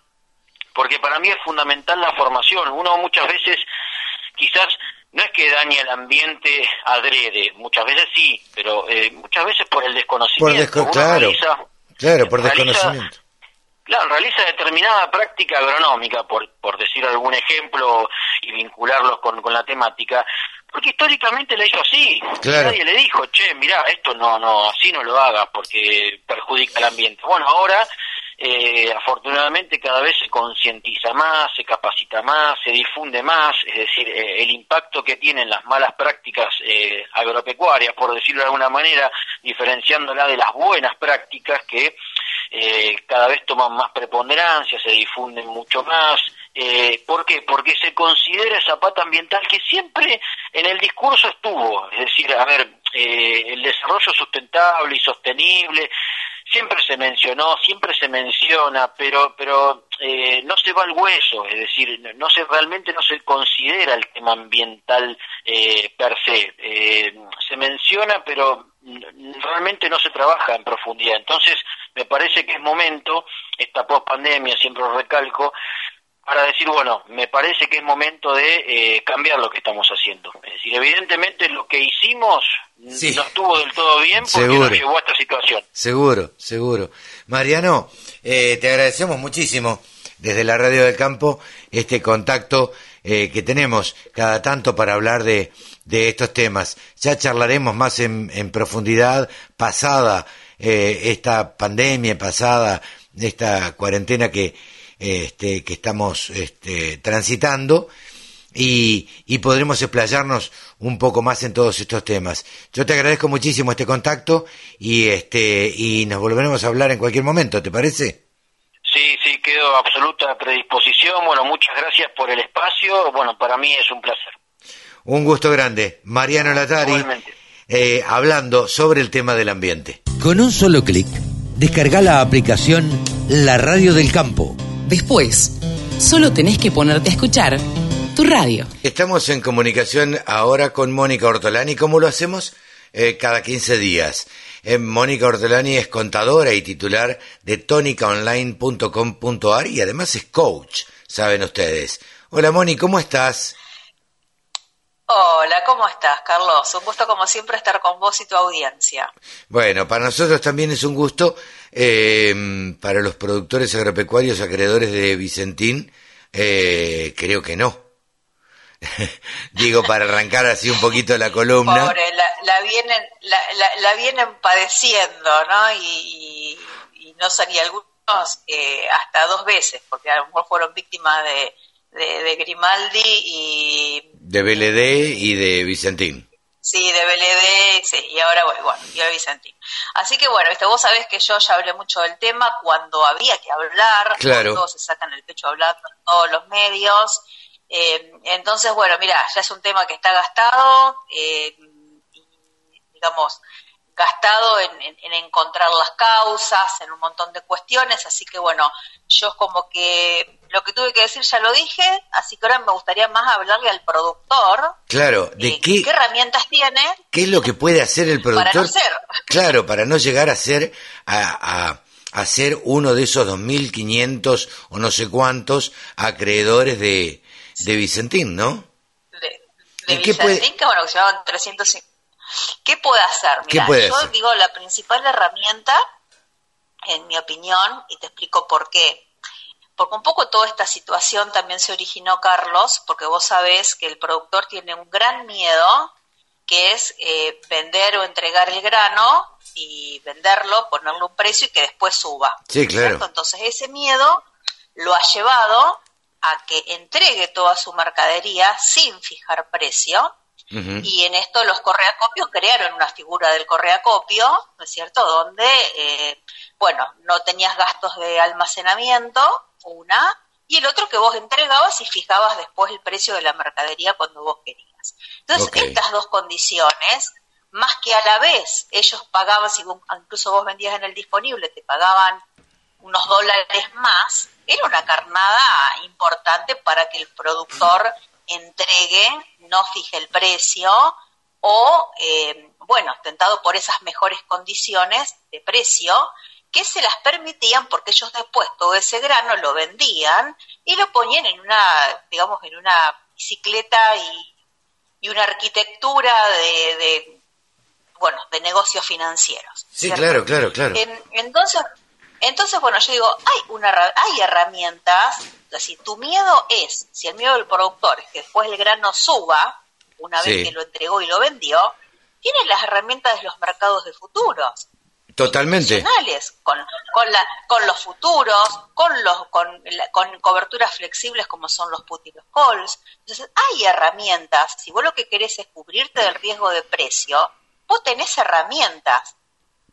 porque para mí es fundamental la formación. Uno muchas veces, quizás, no es que dañe el ambiente adrede, muchas veces sí, pero eh, muchas veces por el desconocimiento. claro, claro, por desconocimiento. Claro, realiza determinada práctica agronómica, por, por decir algún ejemplo y vincularlos con, con la temática, porque históricamente le hizo así. Nadie le dijo, che, mira, esto no, no, así no lo hagas porque perjudica el ambiente. Bueno, ahora, eh, afortunadamente, cada vez se concientiza más, se capacita más, se difunde más, es decir, eh, el impacto que tienen las malas prácticas eh, agropecuarias, por decirlo de alguna manera, diferenciándola de las buenas prácticas que cada vez toman más preponderancia, se difunden mucho más, eh, ¿Por qué? Porque se considera esa pata ambiental que siempre en el discurso estuvo, es decir, a ver, eh, el desarrollo sustentable y sostenible siempre se mencionó, siempre se menciona, pero pero eh, no se va al hueso, es decir, no se realmente no se considera el tema ambiental eh, per se, eh, se menciona, pero realmente no se trabaja en profundidad. Entonces, me parece que es momento, esta post pandemia, siempre lo recalco, para decir, bueno, me parece que es momento de eh, cambiar lo que estamos haciendo. Es decir, evidentemente lo que hicimos no estuvo del todo bien porque Seguro. nos llevó a esta situación. Seguro, seguro. Mariano, eh, te agradecemos muchísimo desde la Radio del Campo este contacto eh, que tenemos cada tanto para hablar de, de estos temas. Ya charlaremos más en, en profundidad pasada eh, esta pandemia, pasada esta cuarentena que, este, que estamos este, transitando y, y podremos explayarnos un poco más en todos estos temas. Yo te agradezco muchísimo este contacto y este y nos volveremos a hablar en cualquier momento, ¿te parece? Sí, sí, quedo a absoluta predisposición. Bueno, muchas gracias por el espacio. Bueno, para mí es un placer. Un gusto grande. Mariano Latari, eh, hablando sobre el tema del ambiente. Con un solo clic, descarga la aplicación La Radio del Campo. Después, solo tenés que ponerte a escuchar tu radio. Estamos en comunicación ahora con Mónica Ortolani. ¿Cómo lo hacemos? Eh, cada 15 días. Eh, Mónica Ortolani es contadora y titular de tonicaonline.com.ar y además es coach, saben ustedes. Hola Moni, ¿cómo estás? Hola, ¿cómo estás, Carlos? Un gusto como siempre estar con vos y tu audiencia. Bueno, para nosotros también es un gusto, eh, para los productores agropecuarios acreedores de Vicentín, eh, creo que no. Digo, para arrancar así un poquito la columna. Pobre, la, la vienen, la, vienen padeciendo, ¿no? Y, y, y no y algunos eh, hasta dos veces, porque a lo mejor fueron víctimas de, de, de Grimaldi y De BLD y de Vicentín. Sí, de BLD, sí, y ahora bueno, y ahora Vicentín. Así que bueno, este, vos sabés que yo ya hablé mucho del tema cuando había que hablar, Claro. todos se sacan el pecho hablando en todos los medios. Eh, entonces, bueno, mira, ya es un tema que está gastado, eh, y, digamos, gastado en, en- en encontrar las causas, en un montón de cuestiones, así que bueno, yo como que lo que tuve que decir ya lo dije, así que ahora me gustaría más hablarle al productor, Claro, ¿de eh, qué, qué herramientas tiene qué es lo que puede hacer el para productor? no ser. Claro, para no llegar a ser a, a- a ser uno de esos 2.500 o no sé cuántos acreedores de, de Vicentín, ¿no? de ¿Y qué puede- Vicentín, que bueno, que se llaman 300. ¿Qué puede hacer? ¿Qué Mira, yo hacer? digo la principal herramienta, en mi opinión, y te explico por qué. Porque un poco toda esta situación también se originó, Carlos, porque vos sabés que el productor tiene un gran miedo, que es eh, vender o entregar el grano y venderlo, ponerle un precio y que después suba. Sí, claro. ¿cierto? Entonces ese miedo lo ha llevado a que entregue toda su mercadería sin fijar precio y en esto los correacopios crearon una figura del correacopio, ¿no es cierto?, donde, eh, bueno, no tenías gastos de almacenamiento, una, y el otro que vos entregabas y fijabas después el precio de la mercadería cuando vos querías. Entonces, estas dos condiciones, más que a la vez ellos pagaban, si vos- incluso vos vendías en el disponible, te pagaban unos dólares más, era una carnada importante para que el productor entregue, no fije el precio o, eh, bueno, tentado por esas mejores condiciones de precio que se las permitían porque ellos después todo ese grano lo vendían y lo ponían en una, digamos, en una bicicleta y, y una arquitectura de, de, bueno, de negocios financieros. Sí, ¿cierto? claro, claro, claro. En- entonces, entonces, bueno, yo digo, hay una hay herramientas, si tu miedo es, si el miedo del productor es que después el grano suba, una Sí. vez que lo entregó y lo vendió, tienes las herramientas de los mercados de futuros Totalmente. con, con, la, con los futuros, con, los, con, la- con coberturas flexibles como son los put y los calls. Entonces, hay herramientas. Si vos lo que querés es cubrirte del riesgo de precio, vos tenés herramientas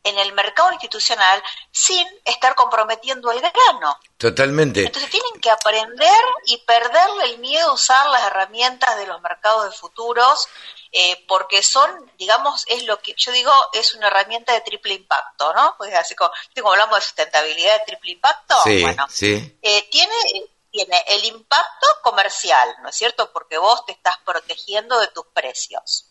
en el mercado institucional sin estar comprometiendo el grano. Totalmente. Entonces tienen que aprender y perderle el miedo a usar las herramientas de los mercados de futuros, eh, porque son, digamos, es lo que yo digo, es una herramienta de triple impacto, ¿no? Pues así como, ¿viste como hablamos de sustentabilidad de triple impacto, Sí, bueno, sí. eh, tiene, tiene el impacto comercial, ¿no es cierto? Porque vos te estás protegiendo de tus precios.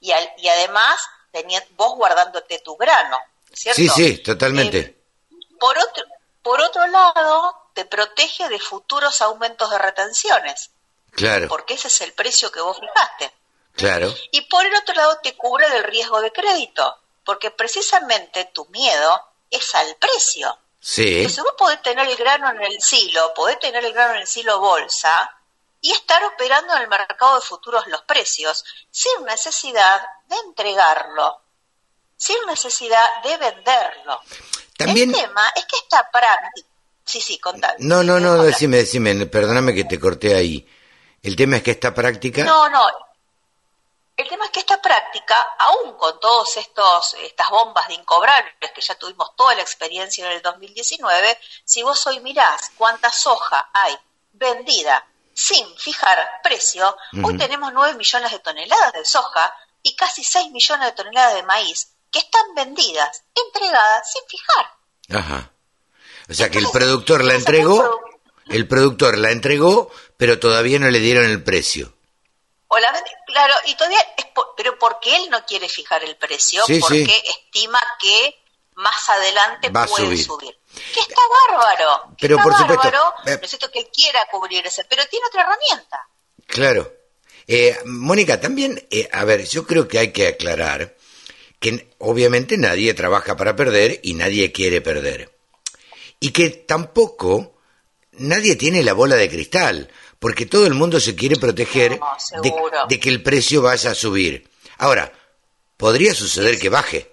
Y, al- y además, teni- vos guardándote tu grano, ¿cierto? Sí, sí, totalmente. Por otro, por otro lado, te protege de futuros aumentos de retenciones. Claro. Porque ese es el precio que vos fijaste. Claro. Y por el otro lado te cubre del riesgo de crédito, porque precisamente tu miedo es al precio. Sí. Entonces vos podés tener el grano en el silo, podés tener el grano en el silo bolsa y estar operando en el mercado de futuros los precios sin necesidad de entregarlo, sin necesidad de venderlo. También... El tema es que esta práctica... Sí, sí, contame. No, no, no, decime, decime, perdóname que te corté ahí. El tema es que esta práctica... No, no, el tema es que esta práctica, aún con estos estas bombas de incobrables que ya tuvimos toda la experiencia en el 2019, si vos hoy mirás cuánta soja hay vendida sin fijar precio, hoy tenemos 9 millones de toneladas de soja y casi 6 millones de toneladas de maíz que están vendidas, entregadas sin fijar. Ajá. O sea que el productor la entregó, el productor la entregó, pero todavía no le dieron el precio. O la claro, y todavía es pero porque él no quiere fijar el precio, porque estima que más adelante puede subir. Que está bárbaro. pero por supuesto. Eh, necesito que él quiera cubrirse, pero tiene otra herramienta. Claro. Eh, Mónica, también, eh, a ver, yo creo que hay que aclarar que obviamente nadie trabaja para perder y nadie quiere perder. Y que tampoco nadie tiene la bola de cristal porque todo el mundo se quiere proteger de, que el precio vaya a subir. Ahora, podría suceder que baje.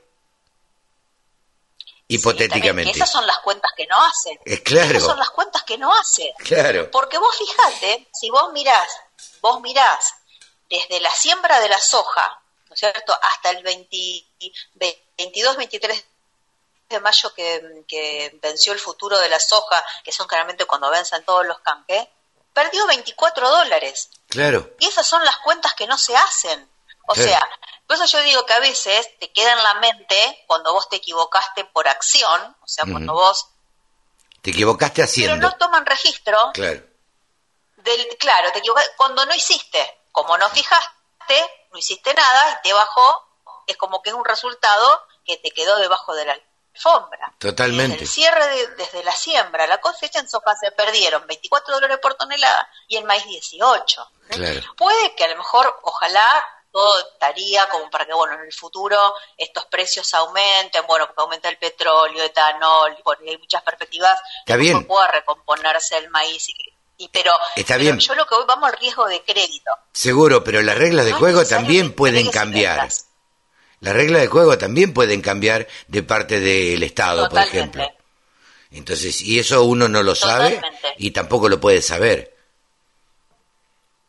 Hipotéticamente. esas son las cuentas que no hacen. Es claro. Esas son las cuentas que no hacen. Claro. Porque vos fijate, si vos mirás, vos mirás desde la siembra de la soja, ¿no es cierto?, hasta el 22, 23 de mayo que, que, venció el futuro de la soja, que son claramente cuando vencen todos los camques, perdió 24 dólares. Claro. Y esas son las cuentas que no se hacen. O sea, por eso yo digo que a veces te queda en la mente cuando vos te equivocaste por acción, o sea, cuando vos... Te equivocaste haciendo. Pero no toman registro. Claro. Del, claro, te equivocaste cuando no hiciste. Como no fijaste, no hiciste nada y te bajó, es como que es un resultado que te quedó debajo de la alfombra. Totalmente. Desde el cierre desde la siembra, la cosecha en soja se perdieron 24 dólares por tonelada y en maíz 18. Claro. Puede que a lo mejor, ojalá, todo estaría como para que, bueno, en el futuro estos precios aumenten, bueno, porque aumenta el petróleo, etanol, bueno, hay muchas perspectivas Está bien. pueda recomponerse el maíz y, pero, Está bien. yo lo que voy, vamos al riesgo de crédito. Seguro, pero las reglas de juego también pueden cambiar. Las reglas de juego también pueden cambiar de parte del Estado, por ejemplo. Entonces, y eso uno no lo sabe y tampoco lo puede saber.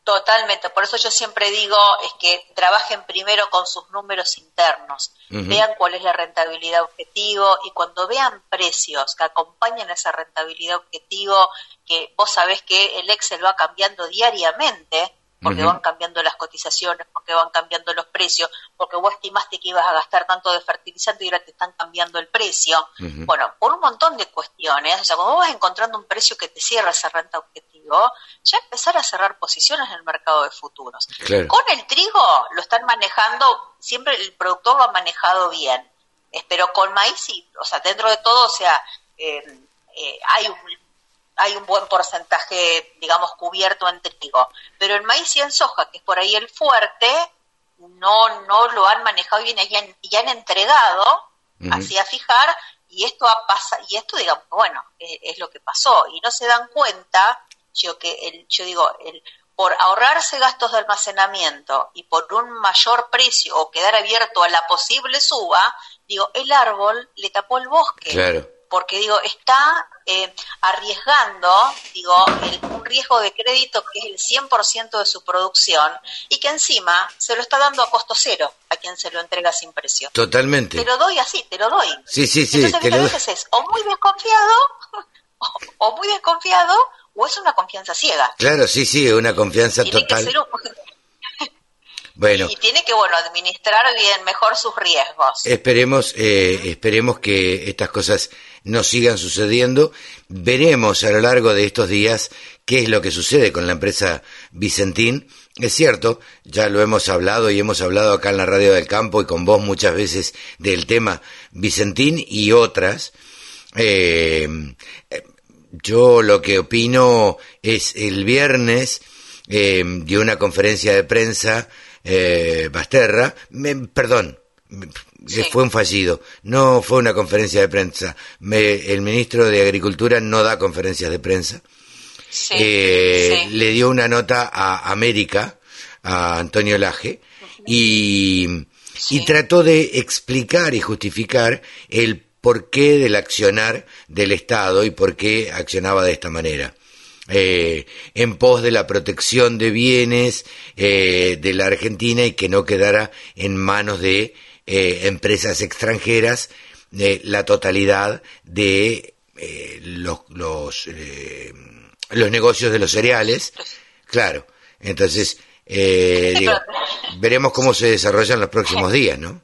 Totalmente, por eso yo siempre digo es que trabajen primero con sus números internos, vean cuál es la rentabilidad objetivo y cuando vean precios que acompañen esa rentabilidad objetivo, que vos sabés que el Excel va cambiando diariamente, porque van cambiando las cotizaciones, porque van cambiando los precios, porque vos estimaste que ibas a gastar tanto de fertilizante y ahora te están cambiando el precio. Bueno, por un montón de cuestiones, o sea, cuando vos vas encontrando un precio que te cierra esa renta objetivo, ya empezar a cerrar posiciones en el mercado de futuros. Con el trigo lo están manejando, siempre el productor lo ha manejado bien, pero con maíz, sí, o sea, dentro de todo, o sea, eh, eh, hay un hay un buen porcentaje, digamos, cubierto en trigo. Pero el maíz y en soja, que es por ahí el fuerte, no, no lo han manejado bien y han, y han entregado así a fijar y esto ha pasado, y esto digamos, bueno, es, lo que pasó y no se dan cuenta, yo que el, yo digo, el, por ahorrarse gastos de almacenamiento y por un mayor precio o quedar abierto a la posible suba, digo, el árbol le tapó el bosque. Claro porque digo, está eh, arriesgando, digo, un riesgo de crédito que es el 100% de su producción y que encima se lo está dando a costo cero a quien se lo entrega sin precio. Totalmente. Te lo doy así, te lo doy. Sí, sí, sí. Entonces, lo... veces es o muy desconfiado, o, muy desconfiado, o es una confianza ciega. Claro, sí, sí, una confianza total. Bueno. Y tiene que, bueno, administrar bien, mejor sus riesgos. Esperemos, eh, esperemos que estas cosas no sigan sucediendo. Veremos a lo largo de estos días qué es lo que sucede con la empresa Vicentín. Es cierto, ya lo hemos hablado y hemos hablado acá en la radio del campo y con vos muchas veces del tema Vicentín y otras. Eh, Yo lo que opino es el viernes eh, dio una conferencia de prensa eh, Basterra, me, perdón, fue un fallido, no fue una conferencia de prensa. el ministro de Agricultura no da conferencias de prensa. Eh, le dio una nota a América, a Antonio Laje, y, y trató de explicar y justificar el porqué del accionar del Estado y por qué accionaba de esta manera. Eh, en pos de la protección de bienes eh, de la Argentina y que no quedara en manos de eh, empresas extranjeras la totalidad de los, los, los, negocios de los cereales. Claro, entonces veremos cómo se desarrollan los próximos días, ¿no?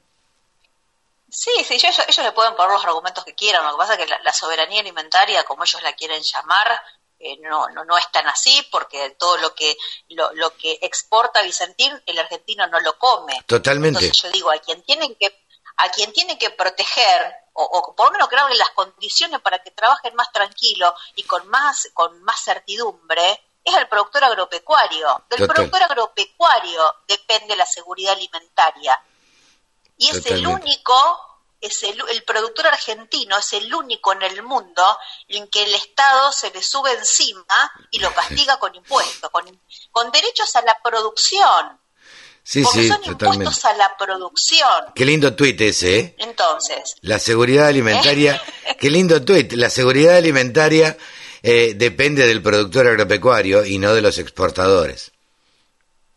Sí, sí, ellos, ellos le pueden poner los argumentos que quieran. Lo que pasa es que la soberanía alimentaria, como ellos la quieren llamar, eh, no, no, no es tan así porque todo lo que lo, lo, que exporta Vicentín el argentino no lo come. Totalmente. Entonces yo digo, a quien tienen que a quien tiene que proteger o, o por lo menos crearle las condiciones para que trabajen más tranquilo y con más con más certidumbre es el productor agropecuario. Del productor agropecuario depende la seguridad alimentaria. Y es el único es el, el, productor argentino es el único en el mundo en que el Estado se le sube encima y lo castiga con impuestos, con, con derechos a la producción. Sí, porque sí, son impuestos a la producción. Qué lindo tuit ese, ¿eh? Entonces. La seguridad alimentaria, qué lindo tuit. La seguridad alimentaria eh, depende del productor agropecuario y no de los exportadores.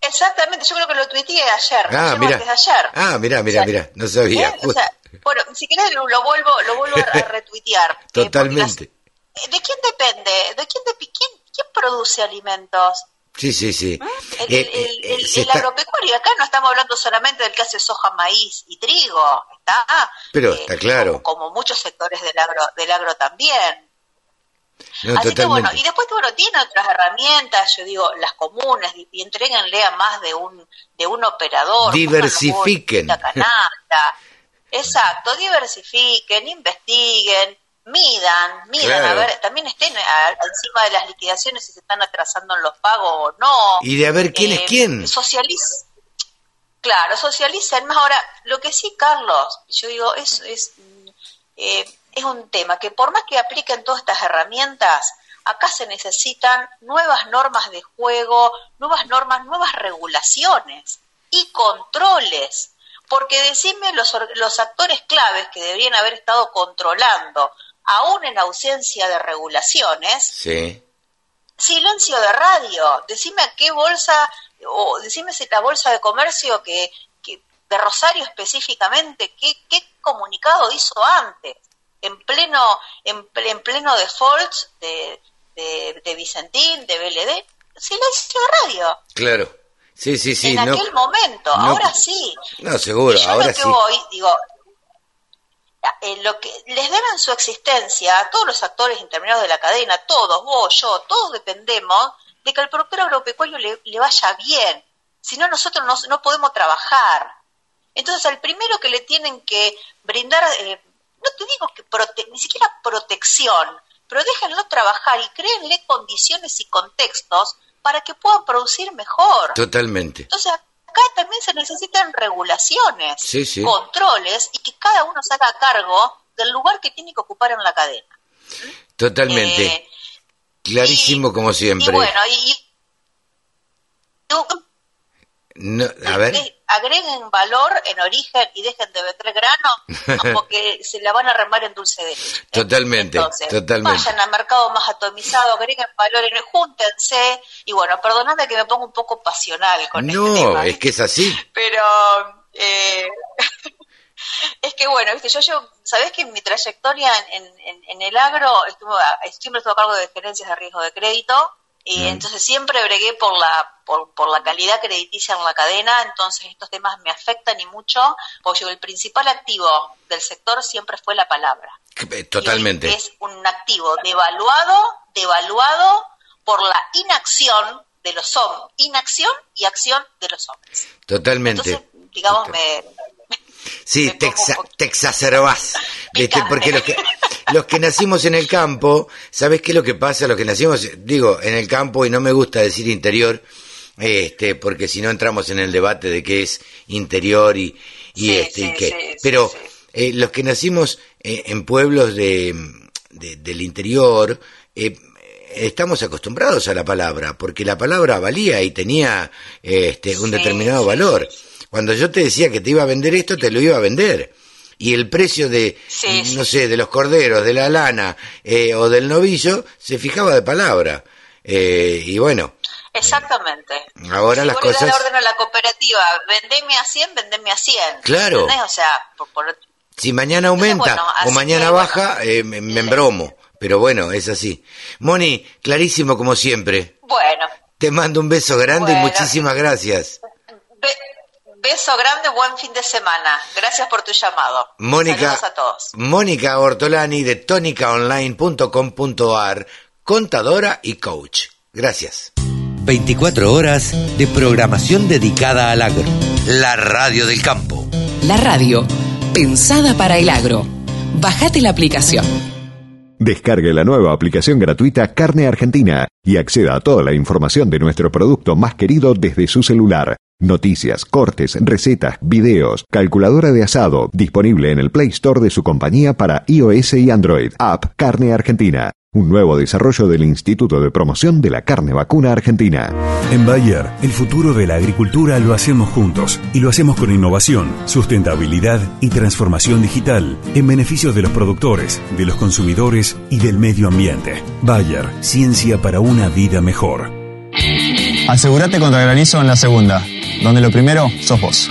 Exactamente, yo creo que lo tuiteé ayer. Ah, mira. Ah, mira, mira, mira, no sabía. ¿eh? Bueno, si querés lo, vuelvo, lo vuelvo a retuitear. Eh, Totalmente. ¿De quién depende? ¿De quién, de, quién, quién produce alimentos? Sí, sí, sí. ¿Mm? El, eh, eh, agropecuario, acá no estamos hablando solamente del que hace soja, maíz y trigo, está. Pero está claro. Como, muchos sectores del agro, del agro también. Así que bueno, y después bueno, tiene otras herramientas, yo digo, las comunes, y entreguenle a más de un, de un operador. Diversifiquen. Exacto, diversifiquen, investiguen, midan, midan, a ver, también estén encima de las liquidaciones si se están atrasando en los pagos o no. Y de a ver quién es eh, quién. Socialicen, claro, socialicen más. Ahora, lo que sí, Carlos, yo digo, es, es, eh, es un tema que por más que apliquen todas estas herramientas, acá se necesitan nuevas normas de juego, nuevas normas, nuevas regulaciones y controles porque decime los, los actores claves que deberían haber estado controlando, aún en ausencia de regulaciones, sí. silencio de radio, decime a qué bolsa, o decime si la bolsa de comercio que, de Rosario específicamente, qué, qué comunicado hizo antes, en pleno, en, pleno default de, de, de Vicentín, de BLD, silencio de radio. Claro. Sí, sí, sí. En aquel momento, ahora sí. No, seguro, yo ahora lo que voy, digo, eh, lo que les deben su existencia a todos los actores intermediarios de la cadena, todos, vos, yo, todos dependemos de que al productor agropecuario le, le vaya bien. Si no, nosotros no, no, podemos trabajar. Entonces, al primero que le tienen que brindar, eh, no te digo que ni siquiera protección, pero déjenlo trabajar y créenle condiciones y contextos para que puedan producir mejor. Totalmente. Entonces, acá también se necesitan regulaciones, controles y que cada uno se haga cargo del lugar que tiene que ocupar en la cadena. Totalmente. Eh, Clarísimo como siempre. Y bueno, y, no, a ver. Agreguen valor en origen y dejen de vender grano, porque se la van a remar en dulce de leche. Totalmente, totalmente. Vayan al mercado más atomizado, agreguen valor en júntense. Y bueno, perdonadme que me ponga un poco pasional con no, este tema. es que es así. Pero. Eh, es que bueno, viste, yo, yo, sabés que en mi trayectoria en, en, en el agro estuve, siempre estuve a cargo de gerencias de riesgo de crédito, y entonces siempre bregué por la, por, por, la calidad crediticia en la cadena, entonces estos temas me afectan y mucho, porque el principal activo del sector siempre fue la palabra. Eh, totalmente. es un activo devaluado, devaluado por la inacción de los hombres, inacción y acción de los hombres. Totalmente. Entonces, digamos, me... Sí, te, exacerbas, ¿viste? Porque lo que, los que nacimos en el campo, ¿sabes qué es lo que pasa? Los que nacimos, digo, en el campo y no me gusta decir interior, este, porque si no entramos en el debate de qué es interior y, y este, y qué. Pero eh, los que nacimos eh, en pueblos de, del interior, eh, estamos acostumbrados a la palabra, porque la palabra valía y tenía este, un determinado valor. Cuando yo te decía que te iba a vender esto, te lo iba a vender. Y el precio de, no sé, de los corderos, de la lana eh, o del novillo, se fijaba de palabra. Eh, y bueno. Exactamente. Ahora las cosas. Le orden a la cooperativa, vendeme a 100, vendeme a 100. Claro. O sea, Si mañana aumenta o mañana baja, eh, me, me embromo. Pero bueno, es así. Moni, clarísimo como siempre. Bueno. Te mando un beso grande y muchísimas gracias. Beso grande, buen fin de semana. Gracias por tu llamado. Mónica, Saludos a todos. Mónica Ortolani de tonicaonline.com.ar, contadora y coach. Gracias. 24 horas de programación dedicada al agro. La radio del campo. La radio, pensada para el agro. Bajate la aplicación. Descargue la nueva aplicación gratuita Carne Argentina y acceda a toda la información de nuestro producto más querido desde su celular. Noticias, cortes, recetas, videos, calculadora de asado, disponible en el Play Store de su compañía para iOS y Android. App Carne Argentina un nuevo desarrollo del Instituto de Promoción de la Carne Vacuna Argentina. En Bayer, el futuro de la agricultura lo hacemos juntos y lo hacemos con innovación, sustentabilidad y transformación digital en beneficio de los productores, de los consumidores y del medio ambiente. Bayer, ciencia para una vida mejor. Asegúrate contra granizo en la segunda, donde lo primero sos vos.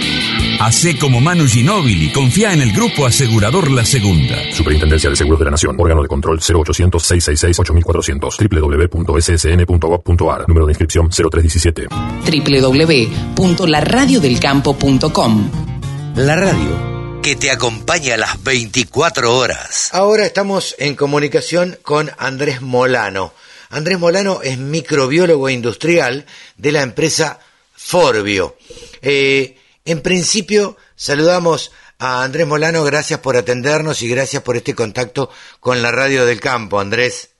Hacé como Manu Ginóbili. Confía en el Grupo Asegurador La Segunda. Superintendencia de Seguros de la Nación. Órgano de control 0800-666-8400. www.ssn.gov.ar. Número de inscripción 0317. www.laradiodelcampo.com. La radio que te acompaña a las 24 horas. Ahora estamos en comunicación con Andrés Molano. Andrés Molano es microbiólogo industrial de la empresa Forbio. Eh, en principio, saludamos a Andrés Molano, gracias por atendernos y gracias por este contacto con la radio del campo, Andrés.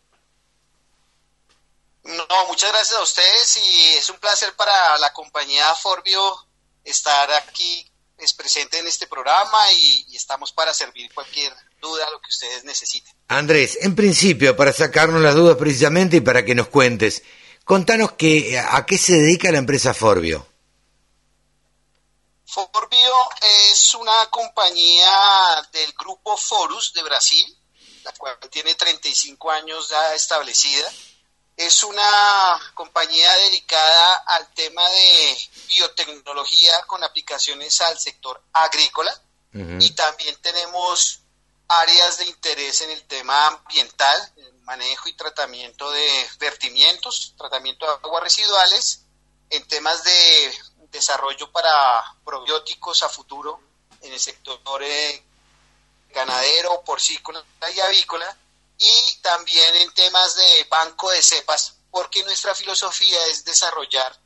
No, muchas gracias a ustedes y es un placer para la compañía Forbio estar aquí es presente en este programa y, y, estamos para servir cualquier duda, lo que ustedes necesiten. Andrés, en principio, para sacarnos las dudas precisamente y para que nos cuentes, contanos que, a qué se dedica la empresa Forbio. Forbio es una compañía del grupo Forus de Brasil, la cual tiene 35 años ya establecida. Es una compañía dedicada al tema de biotecnología con aplicaciones al sector agrícola uh -huh. y también tenemos áreas de interés en el tema ambiental, el manejo y tratamiento de vertimientos, tratamiento de aguas residuales, en temas de desarrollo para probióticos a futuro en el sector eh, ganadero, porcícola y avícola y también en temas de banco de cepas, porque nuestra filosofía es desarrollar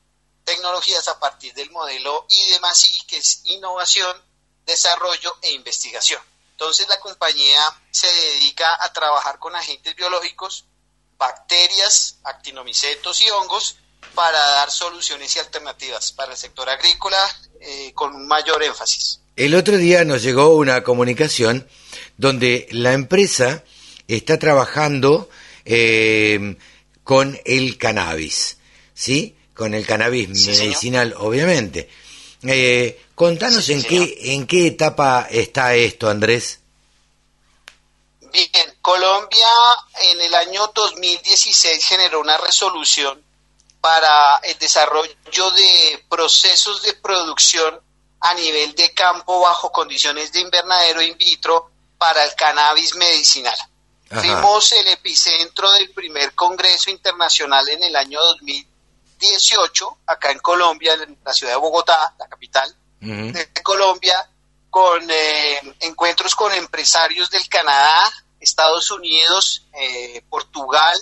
tecnologías a partir del modelo I de más I, que es innovación, desarrollo e investigación. Entonces la compañía se dedica a trabajar con agentes biológicos, bacterias, actinomicetos y hongos para dar soluciones y alternativas para el sector agrícola eh, con un mayor énfasis. El otro día nos llegó una comunicación donde la empresa está trabajando eh, con el cannabis, ¿sí? Con el cannabis sí, medicinal, señor. obviamente. Eh, contanos sí, en qué en qué etapa está esto, Andrés. Bien, Colombia en el año 2016 generó una resolución para el desarrollo de procesos de producción a nivel de campo bajo condiciones de invernadero in vitro para el cannabis medicinal. Ajá. Fuimos el epicentro del primer Congreso Internacional en el año 2018, acá en Colombia, en la ciudad de Bogotá, la capital de Colombia, con eh, encuentros con empresarios del Canadá, Estados Unidos, eh, Portugal,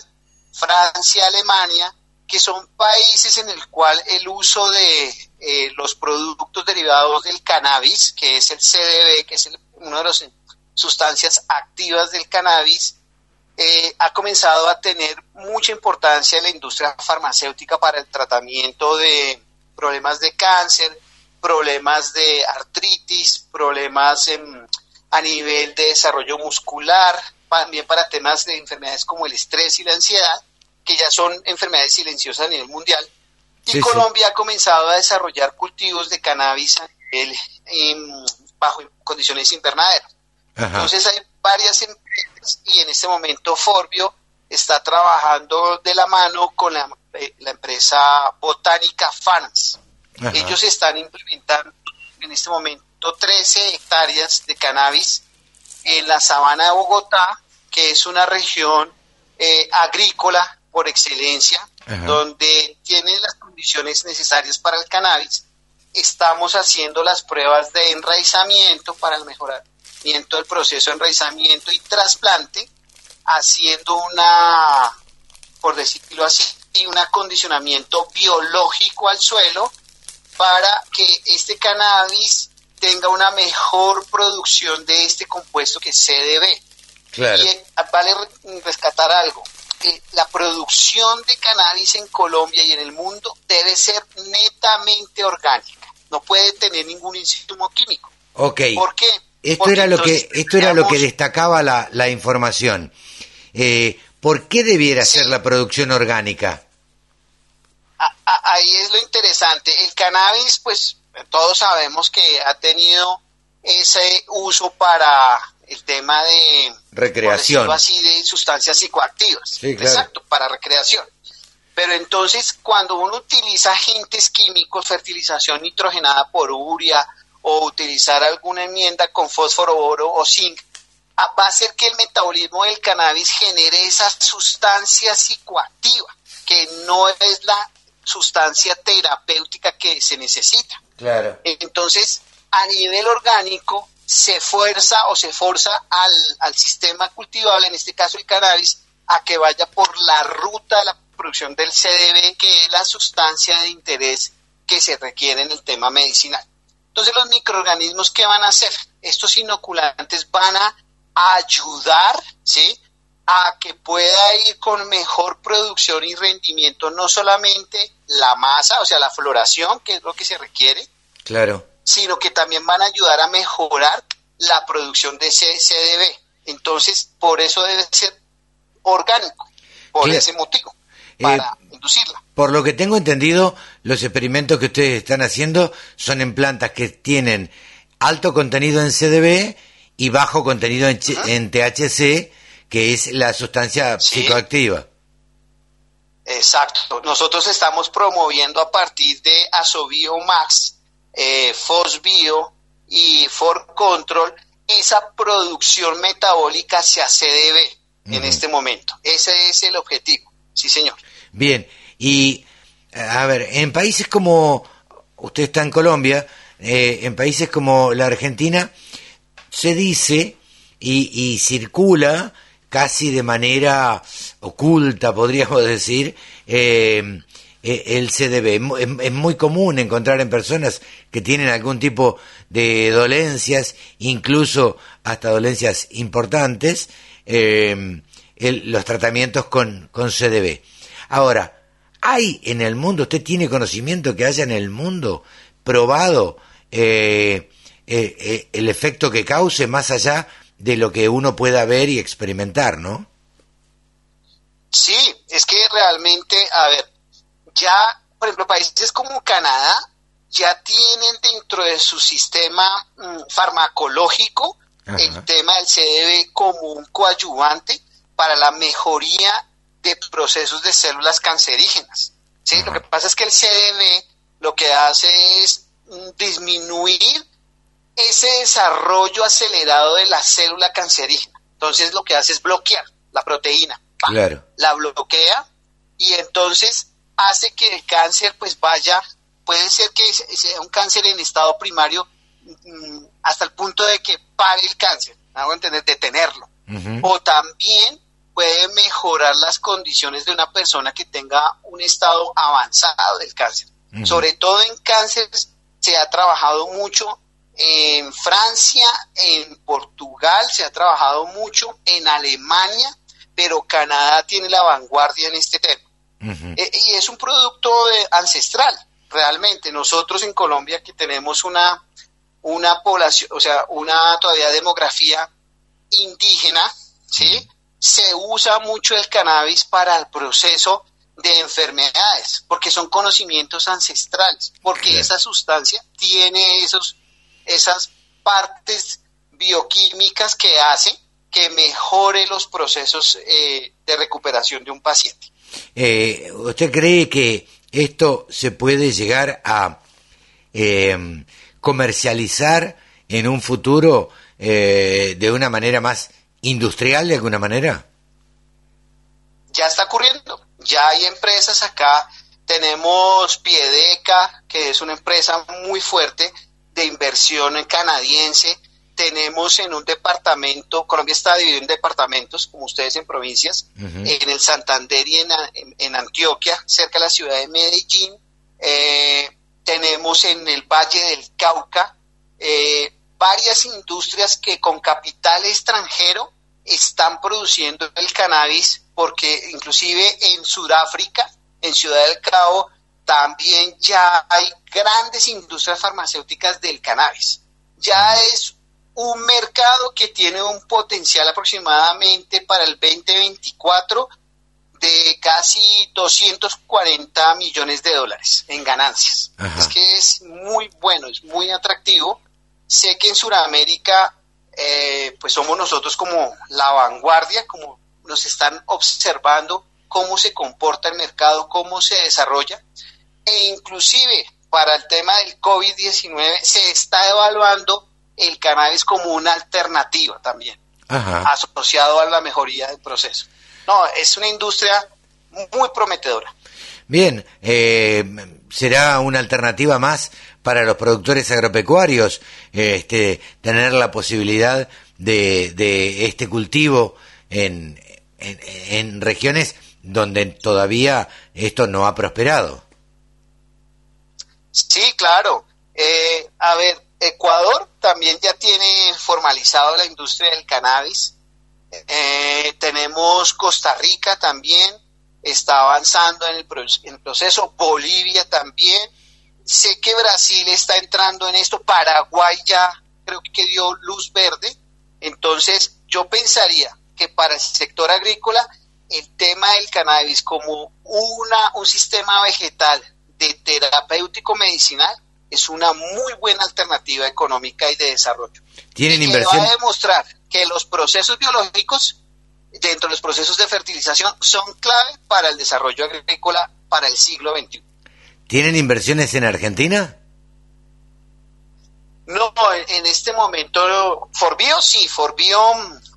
Francia, Alemania, que son países en el cual el uso de eh, los productos derivados del cannabis, que es el CDB, que es uno de los sustancias activas del cannabis, eh, ha comenzado a tener mucha importancia en la industria farmacéutica para el tratamiento de problemas de cáncer, problemas de artritis, problemas a nivel de desarrollo muscular, también para temas de enfermedades como el estrés y la ansiedad, que ya son enfermedades silenciosas a nivel mundial. Y Colombia ha comenzado a desarrollar cultivos de cannabis a nivel, bajo condiciones invernaderas. Entonces hay varias empresas y en este momento Forbio está trabajando de la mano con la, eh, empresa Botánica Ellos están implementando en este momento 13 hectáreas de cannabis en la sabana de Bogotá, que es una región eh, agrícola por excelencia, donde tiene las condiciones necesarias para el cannabis. Estamos haciendo las pruebas de enraizamiento para el mejoramiento del proceso de enraizamiento y trasplante, haciendo una, por decirlo así, un acondicionamiento biológico al suelo para que este cannabis tenga una mejor producción de este compuesto que es CDB. Claro. Y eh, vale rescatar algo. la producción de cannabis en Colombia y en el mundo debe ser netamente orgánica. No puede tener ningún insumo químico. Ok. ¿Por qué? Esto era lo que esto era lo que destacaba la, la información. Eh, ¿Por qué debiera ser la producción orgánica? Ahí es lo interesante. El cannabis, pues todos sabemos que ha tenido ese uso para el tema de recreación. así de sustancias psicoactivas. Exacto para recreación. Pero entonces cuando uno utiliza agentes químicos fertilización nitrogenada por urea o utilizar alguna enmienda con fósforo oro o zinc va a hacer que el metabolismo del cannabis genere esa sustancia psicoactiva que no es la sustancia terapéutica que se necesita claro entonces a nivel orgánico se fuerza o se forza al, al sistema cultivable, en este caso el cannabis, a que vaya por la ruta de la producción del CDB, que es la sustancia de interés que se requiere en el tema medicinal. Entonces los microorganismos, ¿qué van a hacer? Estos inoculantes van a ayudar, ¿sí? A que pueda ir con mejor producción y rendimiento, no solamente la masa, o sea, la floración, que es lo que se requiere, claro sino que también van a ayudar a mejorar la producción de CDB. Entonces, por eso debe ser orgánico, por ese motivo, eh, para inducirla. Por lo que tengo entendido, los experimentos que ustedes están haciendo son en plantas que tienen alto contenido en CDB y bajo contenido en, THC, que es la sustancia psicoactiva. Exacto. Nosotros estamos promoviendo a partir de Asobio Max eh, Fosbio y For Control esa producción metabólica hacia CDB en este momento. Ese es el objetivo. Sí, señor. Bien. Y, a ver, en países como, usted está en Colombia, eh, en países como la Argentina, se dice y, y circula casi de manera oculta, podríamos decir, eh, eh, el CDB. Es, muy común encontrar en personas que tienen algún tipo de dolencias, incluso hasta dolencias importantes, em, los tratamientos con, con CDB. Ahora, ¿hay en el mundo, usted tiene conocimiento que haya en el mundo probado eh, eh, el efecto que cause más allá de lo que uno pueda ver y experimentar, ¿no? Sí, es que realmente, a ver, ya, por ejemplo, países como Canadá ya tienen dentro de su sistema mm, farmacológico el tema del CDB como un coadyuvante para la mejoría de procesos de células cancerígenas. ¿sí? Lo que pasa es que el CDB lo que hace es disminuir ese desarrollo acelerado de la célula cancerígena. Entonces lo que hace es bloquear la proteína. Claro. La bloquea y entonces hace que el cáncer pues vaya, puede ser que sea un cáncer en estado primario mm, hasta el punto de que pare el cáncer, hago entender, detenerlo. O también puede mejorar las condiciones de una persona que tenga un estado avanzado del cáncer. Sobre todo en cánceres se ha trabajado mucho en Francia, en Portugal se ha trabajado mucho, en Alemania, pero Canadá tiene la vanguardia en este tema. Eh, y es un producto ancestral, realmente. Nosotros en Colombia que tenemos una, una población, o sea, una todavía demografía indígena, ¿sí? Se usa mucho el cannabis para el proceso de enfermedades, porque son conocimientos ancestrales, porque esa sustancia tiene esos, esas partes bioquímicas que hacen que mejore los procesos eh, de recuperación de un paciente. Eh, ¿Usted cree que esto se puede llegar a eh, comercializar en un futuro de una manera más industrial, de alguna manera? Ya está ocurriendo ya hay empresas acá, tenemos Piedeca, que es una empresa muy fuerte de inversión canadiense, tenemos en un departamento, Colombia está dividido en departamentos, como ustedes en provincias, en el Santander y en, Antioquia, cerca de la ciudad de Medellín, eh, tenemos en el Valle del Cauca eh, varias industrias que con capital extranjero están produciendo el cannabis porque inclusive en Sudáfrica, en Ciudad del Cabo, también ya hay grandes industrias farmacéuticas del cannabis. Ya es un mercado que tiene un potencial aproximadamente para el 2024 de casi 240 millones de dólares en ganancias. Es que es muy bueno, es muy atractivo. Sé que en Sudamérica, eh, pues somos nosotros como la vanguardia, como nos están observando cómo se comporta el mercado, cómo se desarrolla e inclusive para el tema del COVID-19 se está evaluando el cannabis como una alternativa también, asociado a la mejoría del proceso. No, es una industria muy prometedora. Bien, eh, será una alternativa más para los productores agropecuarios este, tener la posibilidad de, de este cultivo en, en, regiones donde todavía esto no ha prosperado. Sí, claro. Eh, a ver, Ecuador también ya tiene formalizado la industria del cannabis. Eh, tenemos Costa Rica también, está avanzando en el, en el, proceso. Bolivia también. Sé que Brasil está entrando en esto. Paraguay ya creo que dio luz verde. Entonces, yo pensaría que para el sector agrícola el tema del cannabis como una, un sistema vegetal de terapéutico medicinal es una muy buena alternativa económica y de desarrollo. ¿Tienen inversión? va a demostrar que los procesos biológicos dentro de los procesos de fertilización son clave para el desarrollo agrícola para el siglo XXI. ¿Tienen inversiones en Argentina? No, en este momento, Forbio sí, Forbio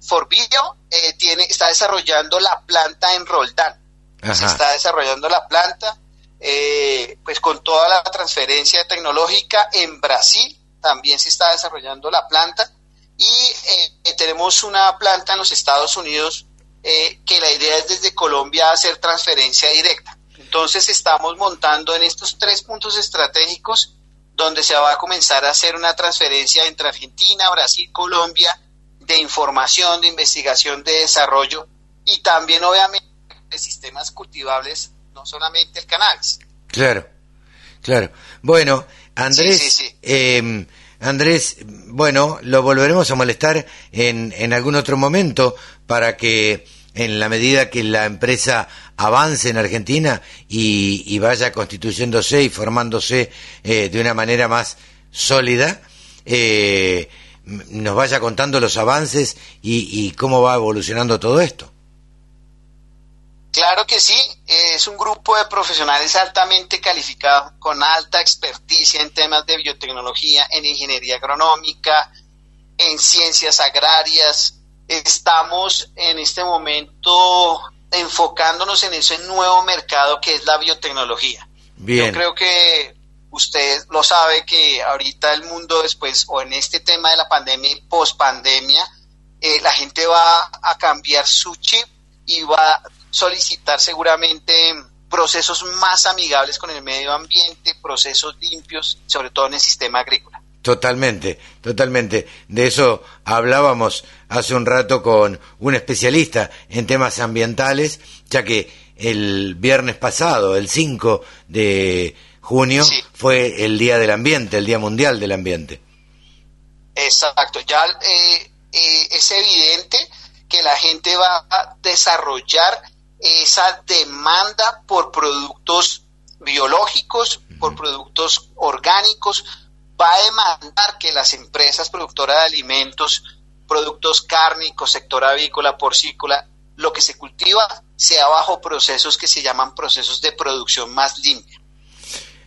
Forbillo eh, tiene, está desarrollando la planta en Roldán. Se está desarrollando la planta, eh, pues con toda la transferencia tecnológica en Brasil también se está desarrollando la planta y eh, tenemos una planta en los Estados Unidos que la idea es desde Colombia hacer transferencia directa. Entonces estamos montando en estos tres puntos estratégicos donde se va a comenzar a hacer una transferencia entre Argentina, Brasil, Colombia de información, de investigación, de desarrollo y también obviamente de sistemas cultivables, no solamente el cannabis. Claro, claro. Bueno, Andrés, em, Andrés, bueno, lo volveremos a molestar en, en algún otro momento para que en la medida que la empresa avance en Argentina y, vaya constituyéndose y formándose eh, de una manera más sólida, eh, nos vaya contando los avances y, cómo va evolucionando todo esto. Claro que sí, es un grupo de profesionales altamente calificados, con alta experticia en temas de biotecnología, en ingeniería agronómica, en ciencias agrarias. Estamos en este momento enfocándonos en ese nuevo mercado que es la biotecnología. Bien. Yo creo que usted lo sabe que ahorita el mundo después, o en este tema de la pandemia y post-pandemia, eh, la gente va a cambiar su chip y va a solicitar seguramente procesos más amigables con el medio ambiente, procesos limpios, sobre todo en el sistema agrícola. Totalmente, totalmente. De eso hablábamos hace un rato con un especialista en temas ambientales, ya que el viernes pasado, el 5 de junio, fue el Día del Ambiente, el Día Mundial del Ambiente. Exacto, ya eh, eh, es evidente que la gente va a desarrollar esa demanda por productos biológicos, por productos orgánicos, va a demandar que las empresas productoras de alimentos, productos cárnicos, sector avícola, porcícola, lo que se cultiva sea bajo procesos que se llaman procesos de producción más limpia.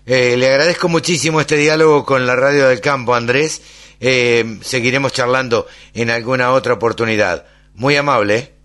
Eh, le agradezco muchísimo este diálogo con la Radio del Campo, Andrés. Eh, seguiremos charlando en alguna otra oportunidad. Muy amable. ¿eh?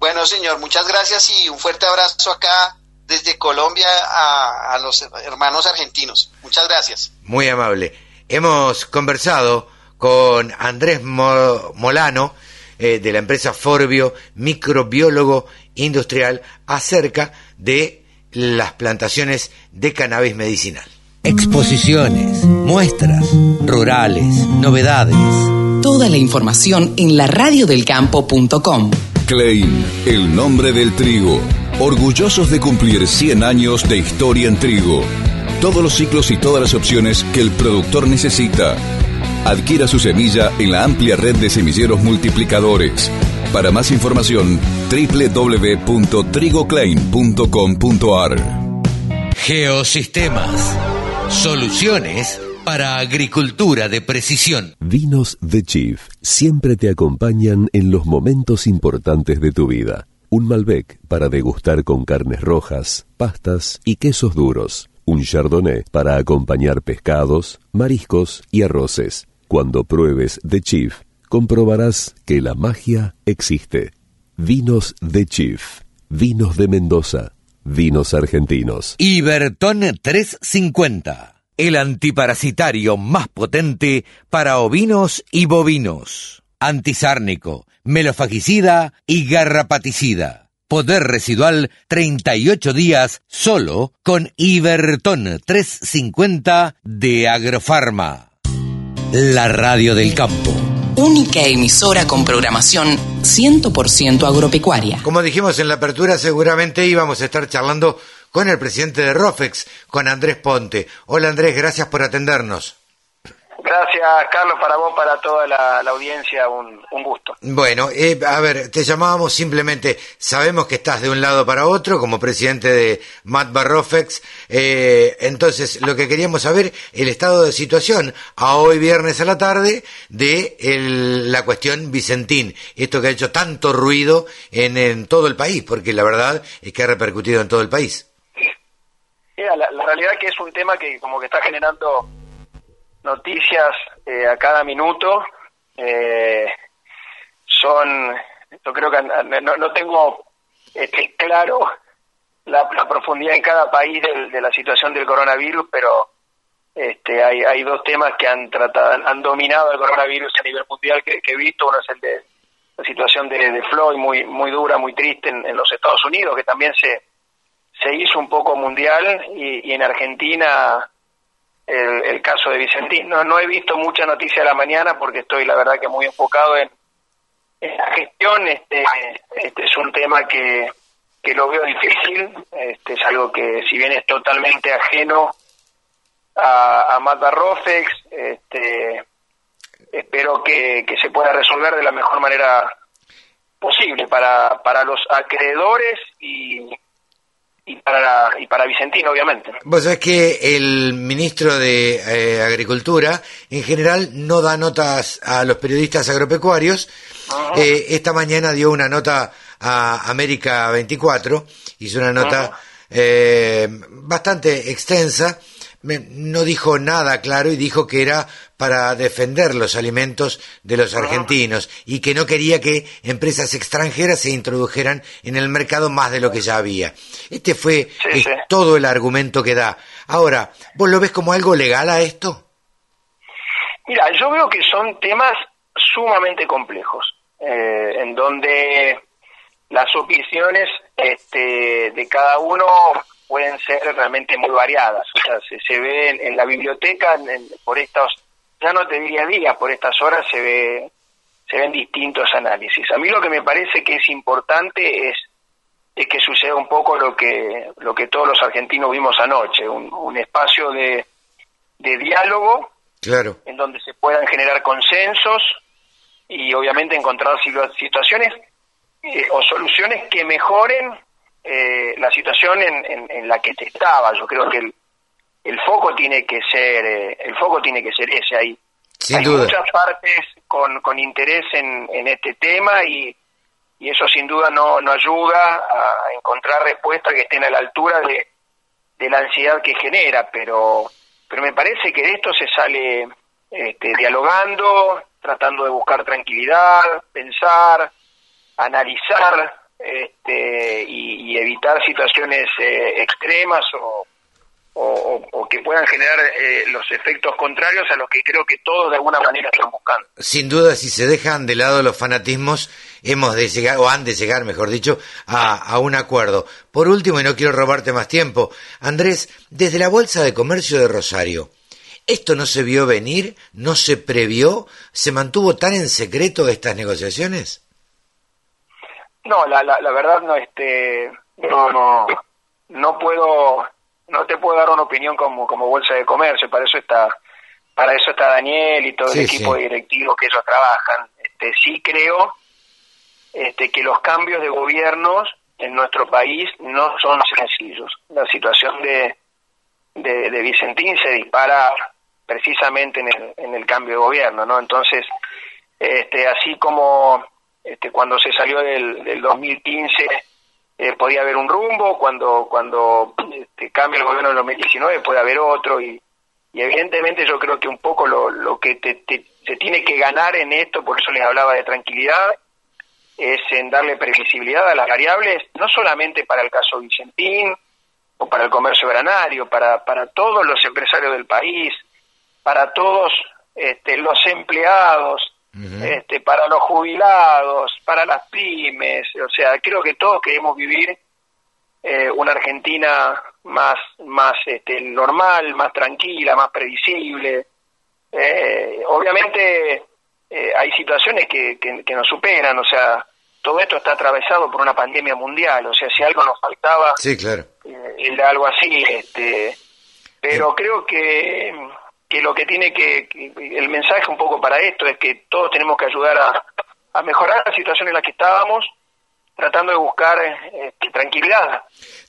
Bueno, señor, muchas gracias y un fuerte abrazo acá desde Colombia a, los hermanos argentinos. Muchas gracias. Muy amable. Hemos conversado con Andrés Molano eh, de la empresa Forbio, microbiólogo industrial, acerca de las plantaciones de cannabis medicinal. Exposiciones, muestras, rurales, novedades. Toda la información en la radiodelcampo.com. Klein, el nombre del trigo orgullosos de cumplir 100 años de historia en trigo. Todos los ciclos y todas las opciones que el productor necesita. Adquiera su semilla en la amplia red de semilleros multiplicadores. Para más información, www.trigoclaim.com.ar. Geosistemas. Soluciones para agricultura de precisión. Vinos The Chief siempre te acompañan en los momentos importantes de tu vida un Malbec para degustar con carnes rojas, pastas y quesos duros, un Chardonnay para acompañar pescados, mariscos y arroces. Cuando pruebes The Chief, comprobarás que la magia existe. Vinos The Chief, vinos de Mendoza, vinos argentinos. Iberton 350, el antiparasitario más potente para ovinos y bovinos. Antisárnico melofagicida y garrapaticida. Poder residual 38 días solo con Iberton 350 de Agrofarma. La radio del campo. Única emisora con programación 100% agropecuaria. Como dijimos en la apertura, seguramente íbamos a estar charlando con el presidente de Rofex, con Andrés Ponte. Hola Andrés, gracias por atendernos. Gracias, Carlos, para vos, para toda la, audiencia, un, gusto. Bueno, eh, a ver, te llamábamos simplemente, sabemos que estás de un lado para otro como presidente de Matt Barrofex, eh, entonces lo que queríamos saber, el estado de situación a hoy viernes a la tarde de la cuestión Vicentín, esto que ha hecho tanto ruido en, en, todo el país, porque la verdad es que ha repercutido en todo el país. La, la realidad es que es un tema que como que está generando noticias eh, a cada minuto. Eh, son, yo creo que no, no tengo este, claro la, profundidad en cada país de, la situación del coronavirus, pero este, hay, hay dos temas que han tratado, han dominado el coronavirus a nivel mundial que, he visto. Uno es el de la situación de, de Floyd, muy, muy dura, muy triste en, los Estados Unidos, que también se, se hizo un poco mundial, y, y en Argentina el, caso de Vicentín. No, no he visto mucha noticia a la mañana porque estoy, la verdad, que muy enfocado en, la gestión. Este, este es un tema que, que lo veo difícil. Este es algo que, si bien es totalmente ajeno a, a Mata Rofex, este, espero que, que se pueda resolver de la mejor manera posible para, para los acreedores y, y para, y para Vicentino, obviamente. Vos sabés que el ministro de eh, Agricultura, en general, no da notas a los periodistas agropecuarios. Eh, esta mañana dio una nota a América 24, hizo una nota eh, bastante extensa no dijo nada claro y dijo que era para defender los alimentos de los argentinos y que no quería que empresas extranjeras se introdujeran en el mercado más de lo que ya había. Este fue todo el argumento que da. Ahora, ¿vos lo ves como algo legal a esto? Mira, yo veo que son temas sumamente complejos, eh, en donde las opiniones este, de cada uno pueden ser realmente muy variadas. O sea, se, se ve en, la biblioteca por estos, ya no te diría días, por estas horas se ve se ven distintos análisis. A mí lo que me parece que es importante es, es que suceda un poco lo que lo que todos los argentinos vimos anoche, un, un espacio de, de diálogo claro. en donde se puedan generar consensos y obviamente encontrar situaciones eh, o soluciones que mejoren eh, la situación en, en, la que te estaba. Yo creo que el, el foco tiene que ser eh, el foco tiene que ser ese ahí. Hay muchas partes con, con interés en, en este tema y, y eso sin duda no, no ayuda a encontrar respuestas que estén a la altura de, de la ansiedad que genera, pero pero me parece que de esto se sale este, dialogando, tratando de buscar tranquilidad, pensar, analizar este, y, evitar situaciones eh, extremas o, o, que puedan generar eh, los efectos contrarios a los que creo que todos de alguna manera están buscando. Sin duda, si se dejan de lado los fanatismos, hemos de llegar, o han de llegar, mejor dicho, a, a un acuerdo. Por último, y no quiero robarte más tiempo, Andrés, desde la Bolsa de Comercio de Rosario, ¿esto no se vio venir? ¿No se previó? ¿Se mantuvo tan en secreto estas negociaciones? No, la, la, la verdad no, este, no, no, no puedo no te puedo dar una opinión como, como bolsa de comercio, para eso está para eso está Daniel y todo el equipo directivo que ellos trabajan. Este, sí creo este, que los cambios de gobiernos en nuestro país no son sencillos. La situación de, de, Vicentín se dispara precisamente en el, en el cambio de gobierno, ¿no? Entonces, este, así como este, cuando se salió del, del 2015 eh, podía haber un rumbo, cuando cuando este, cambia el gobierno en 2019 puede haber otro y, evidentemente yo creo que un poco lo, lo que te, se tiene que ganar en esto, por eso les hablaba de tranquilidad, es en darle previsibilidad a las variables, no solamente para el caso Vicentín o para el comercio granario, para, para todos los empresarios del país, para todos este, los empleados, este, para los jubilados, para las pymes, o sea, creo que todos queremos vivir eh, una Argentina más, más este, normal, más tranquila, más previsible. Eh, obviamente eh, hay situaciones que, que, nos superan, o sea, todo esto está atravesado por una pandemia mundial, o sea, si algo nos faltaba, sí, claro. era algo así, este, pero creo que que lo que tiene que, el mensaje un poco para esto es que todos tenemos que ayudar a, mejorar la situación en la que estábamos, tratando de buscar eh, tranquilidad,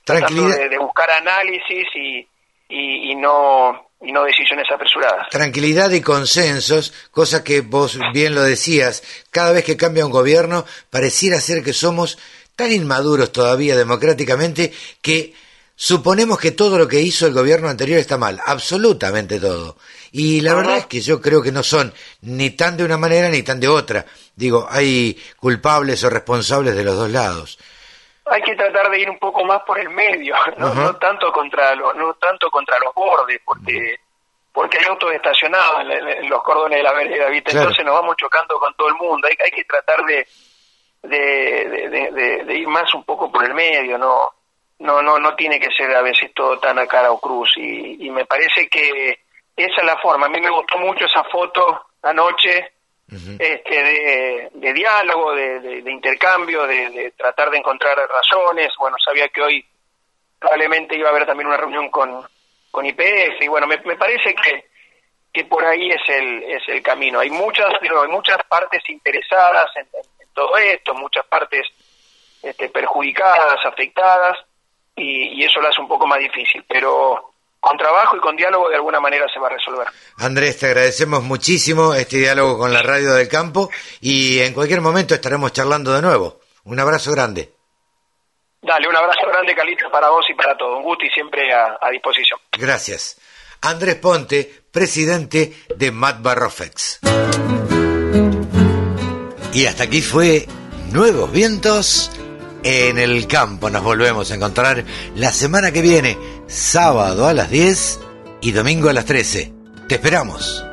tratando de, buscar análisis y, y, no y no decisiones apresuradas. Tranquilidad y consensos, cosa que vos bien lo decías, cada vez que cambia un gobierno pareciera ser que somos tan inmaduros todavía democráticamente que Suponemos que todo lo que hizo el gobierno anterior está mal, absolutamente todo. Y la verdad es que yo creo que no son ni tan de una manera ni tan de otra. Digo, hay culpables o responsables de los dos lados. Hay que tratar de ir un poco más por el medio, no, tanto contra los, no tanto contra los bordes, porque porque hay autos estacionados en, los cordones de la vereda, Entonces nos vamos chocando con todo el mundo. Hay, hay que tratar de de, de ir más un poco por el medio, no no no no tiene que ser a veces todo tan a cara o cruz. Y, me parece que esa es la forma. A mí me gustó mucho esa foto anoche este de, diálogo de, intercambio de, tratar de encontrar razones. Bueno sabía que hoy probablemente iba a haber también una reunión con con IPF y bueno me, parece que que por ahí es el es el camino. Hay muchas hay muchas partes interesadas en, todo esto muchas partes este, perjudicadas afectadas y, eso lo hace un poco más difícil, pero con trabajo y con diálogo de alguna manera se va a resolver. Andrés, te agradecemos muchísimo este diálogo con la radio del campo y en cualquier momento estaremos charlando de nuevo. Un abrazo grande. Dale, un abrazo grande, Calita, para vos y para todo. Un gusto y siempre a, disposición. Gracias. Andrés Ponte, presidente de Matt Barrofex. Y hasta aquí fue Nuevos Vientos en el campo. Nos volvemos a encontrar la semana que viene, sábado a las 10 y domingo a las 13. Te esperamos.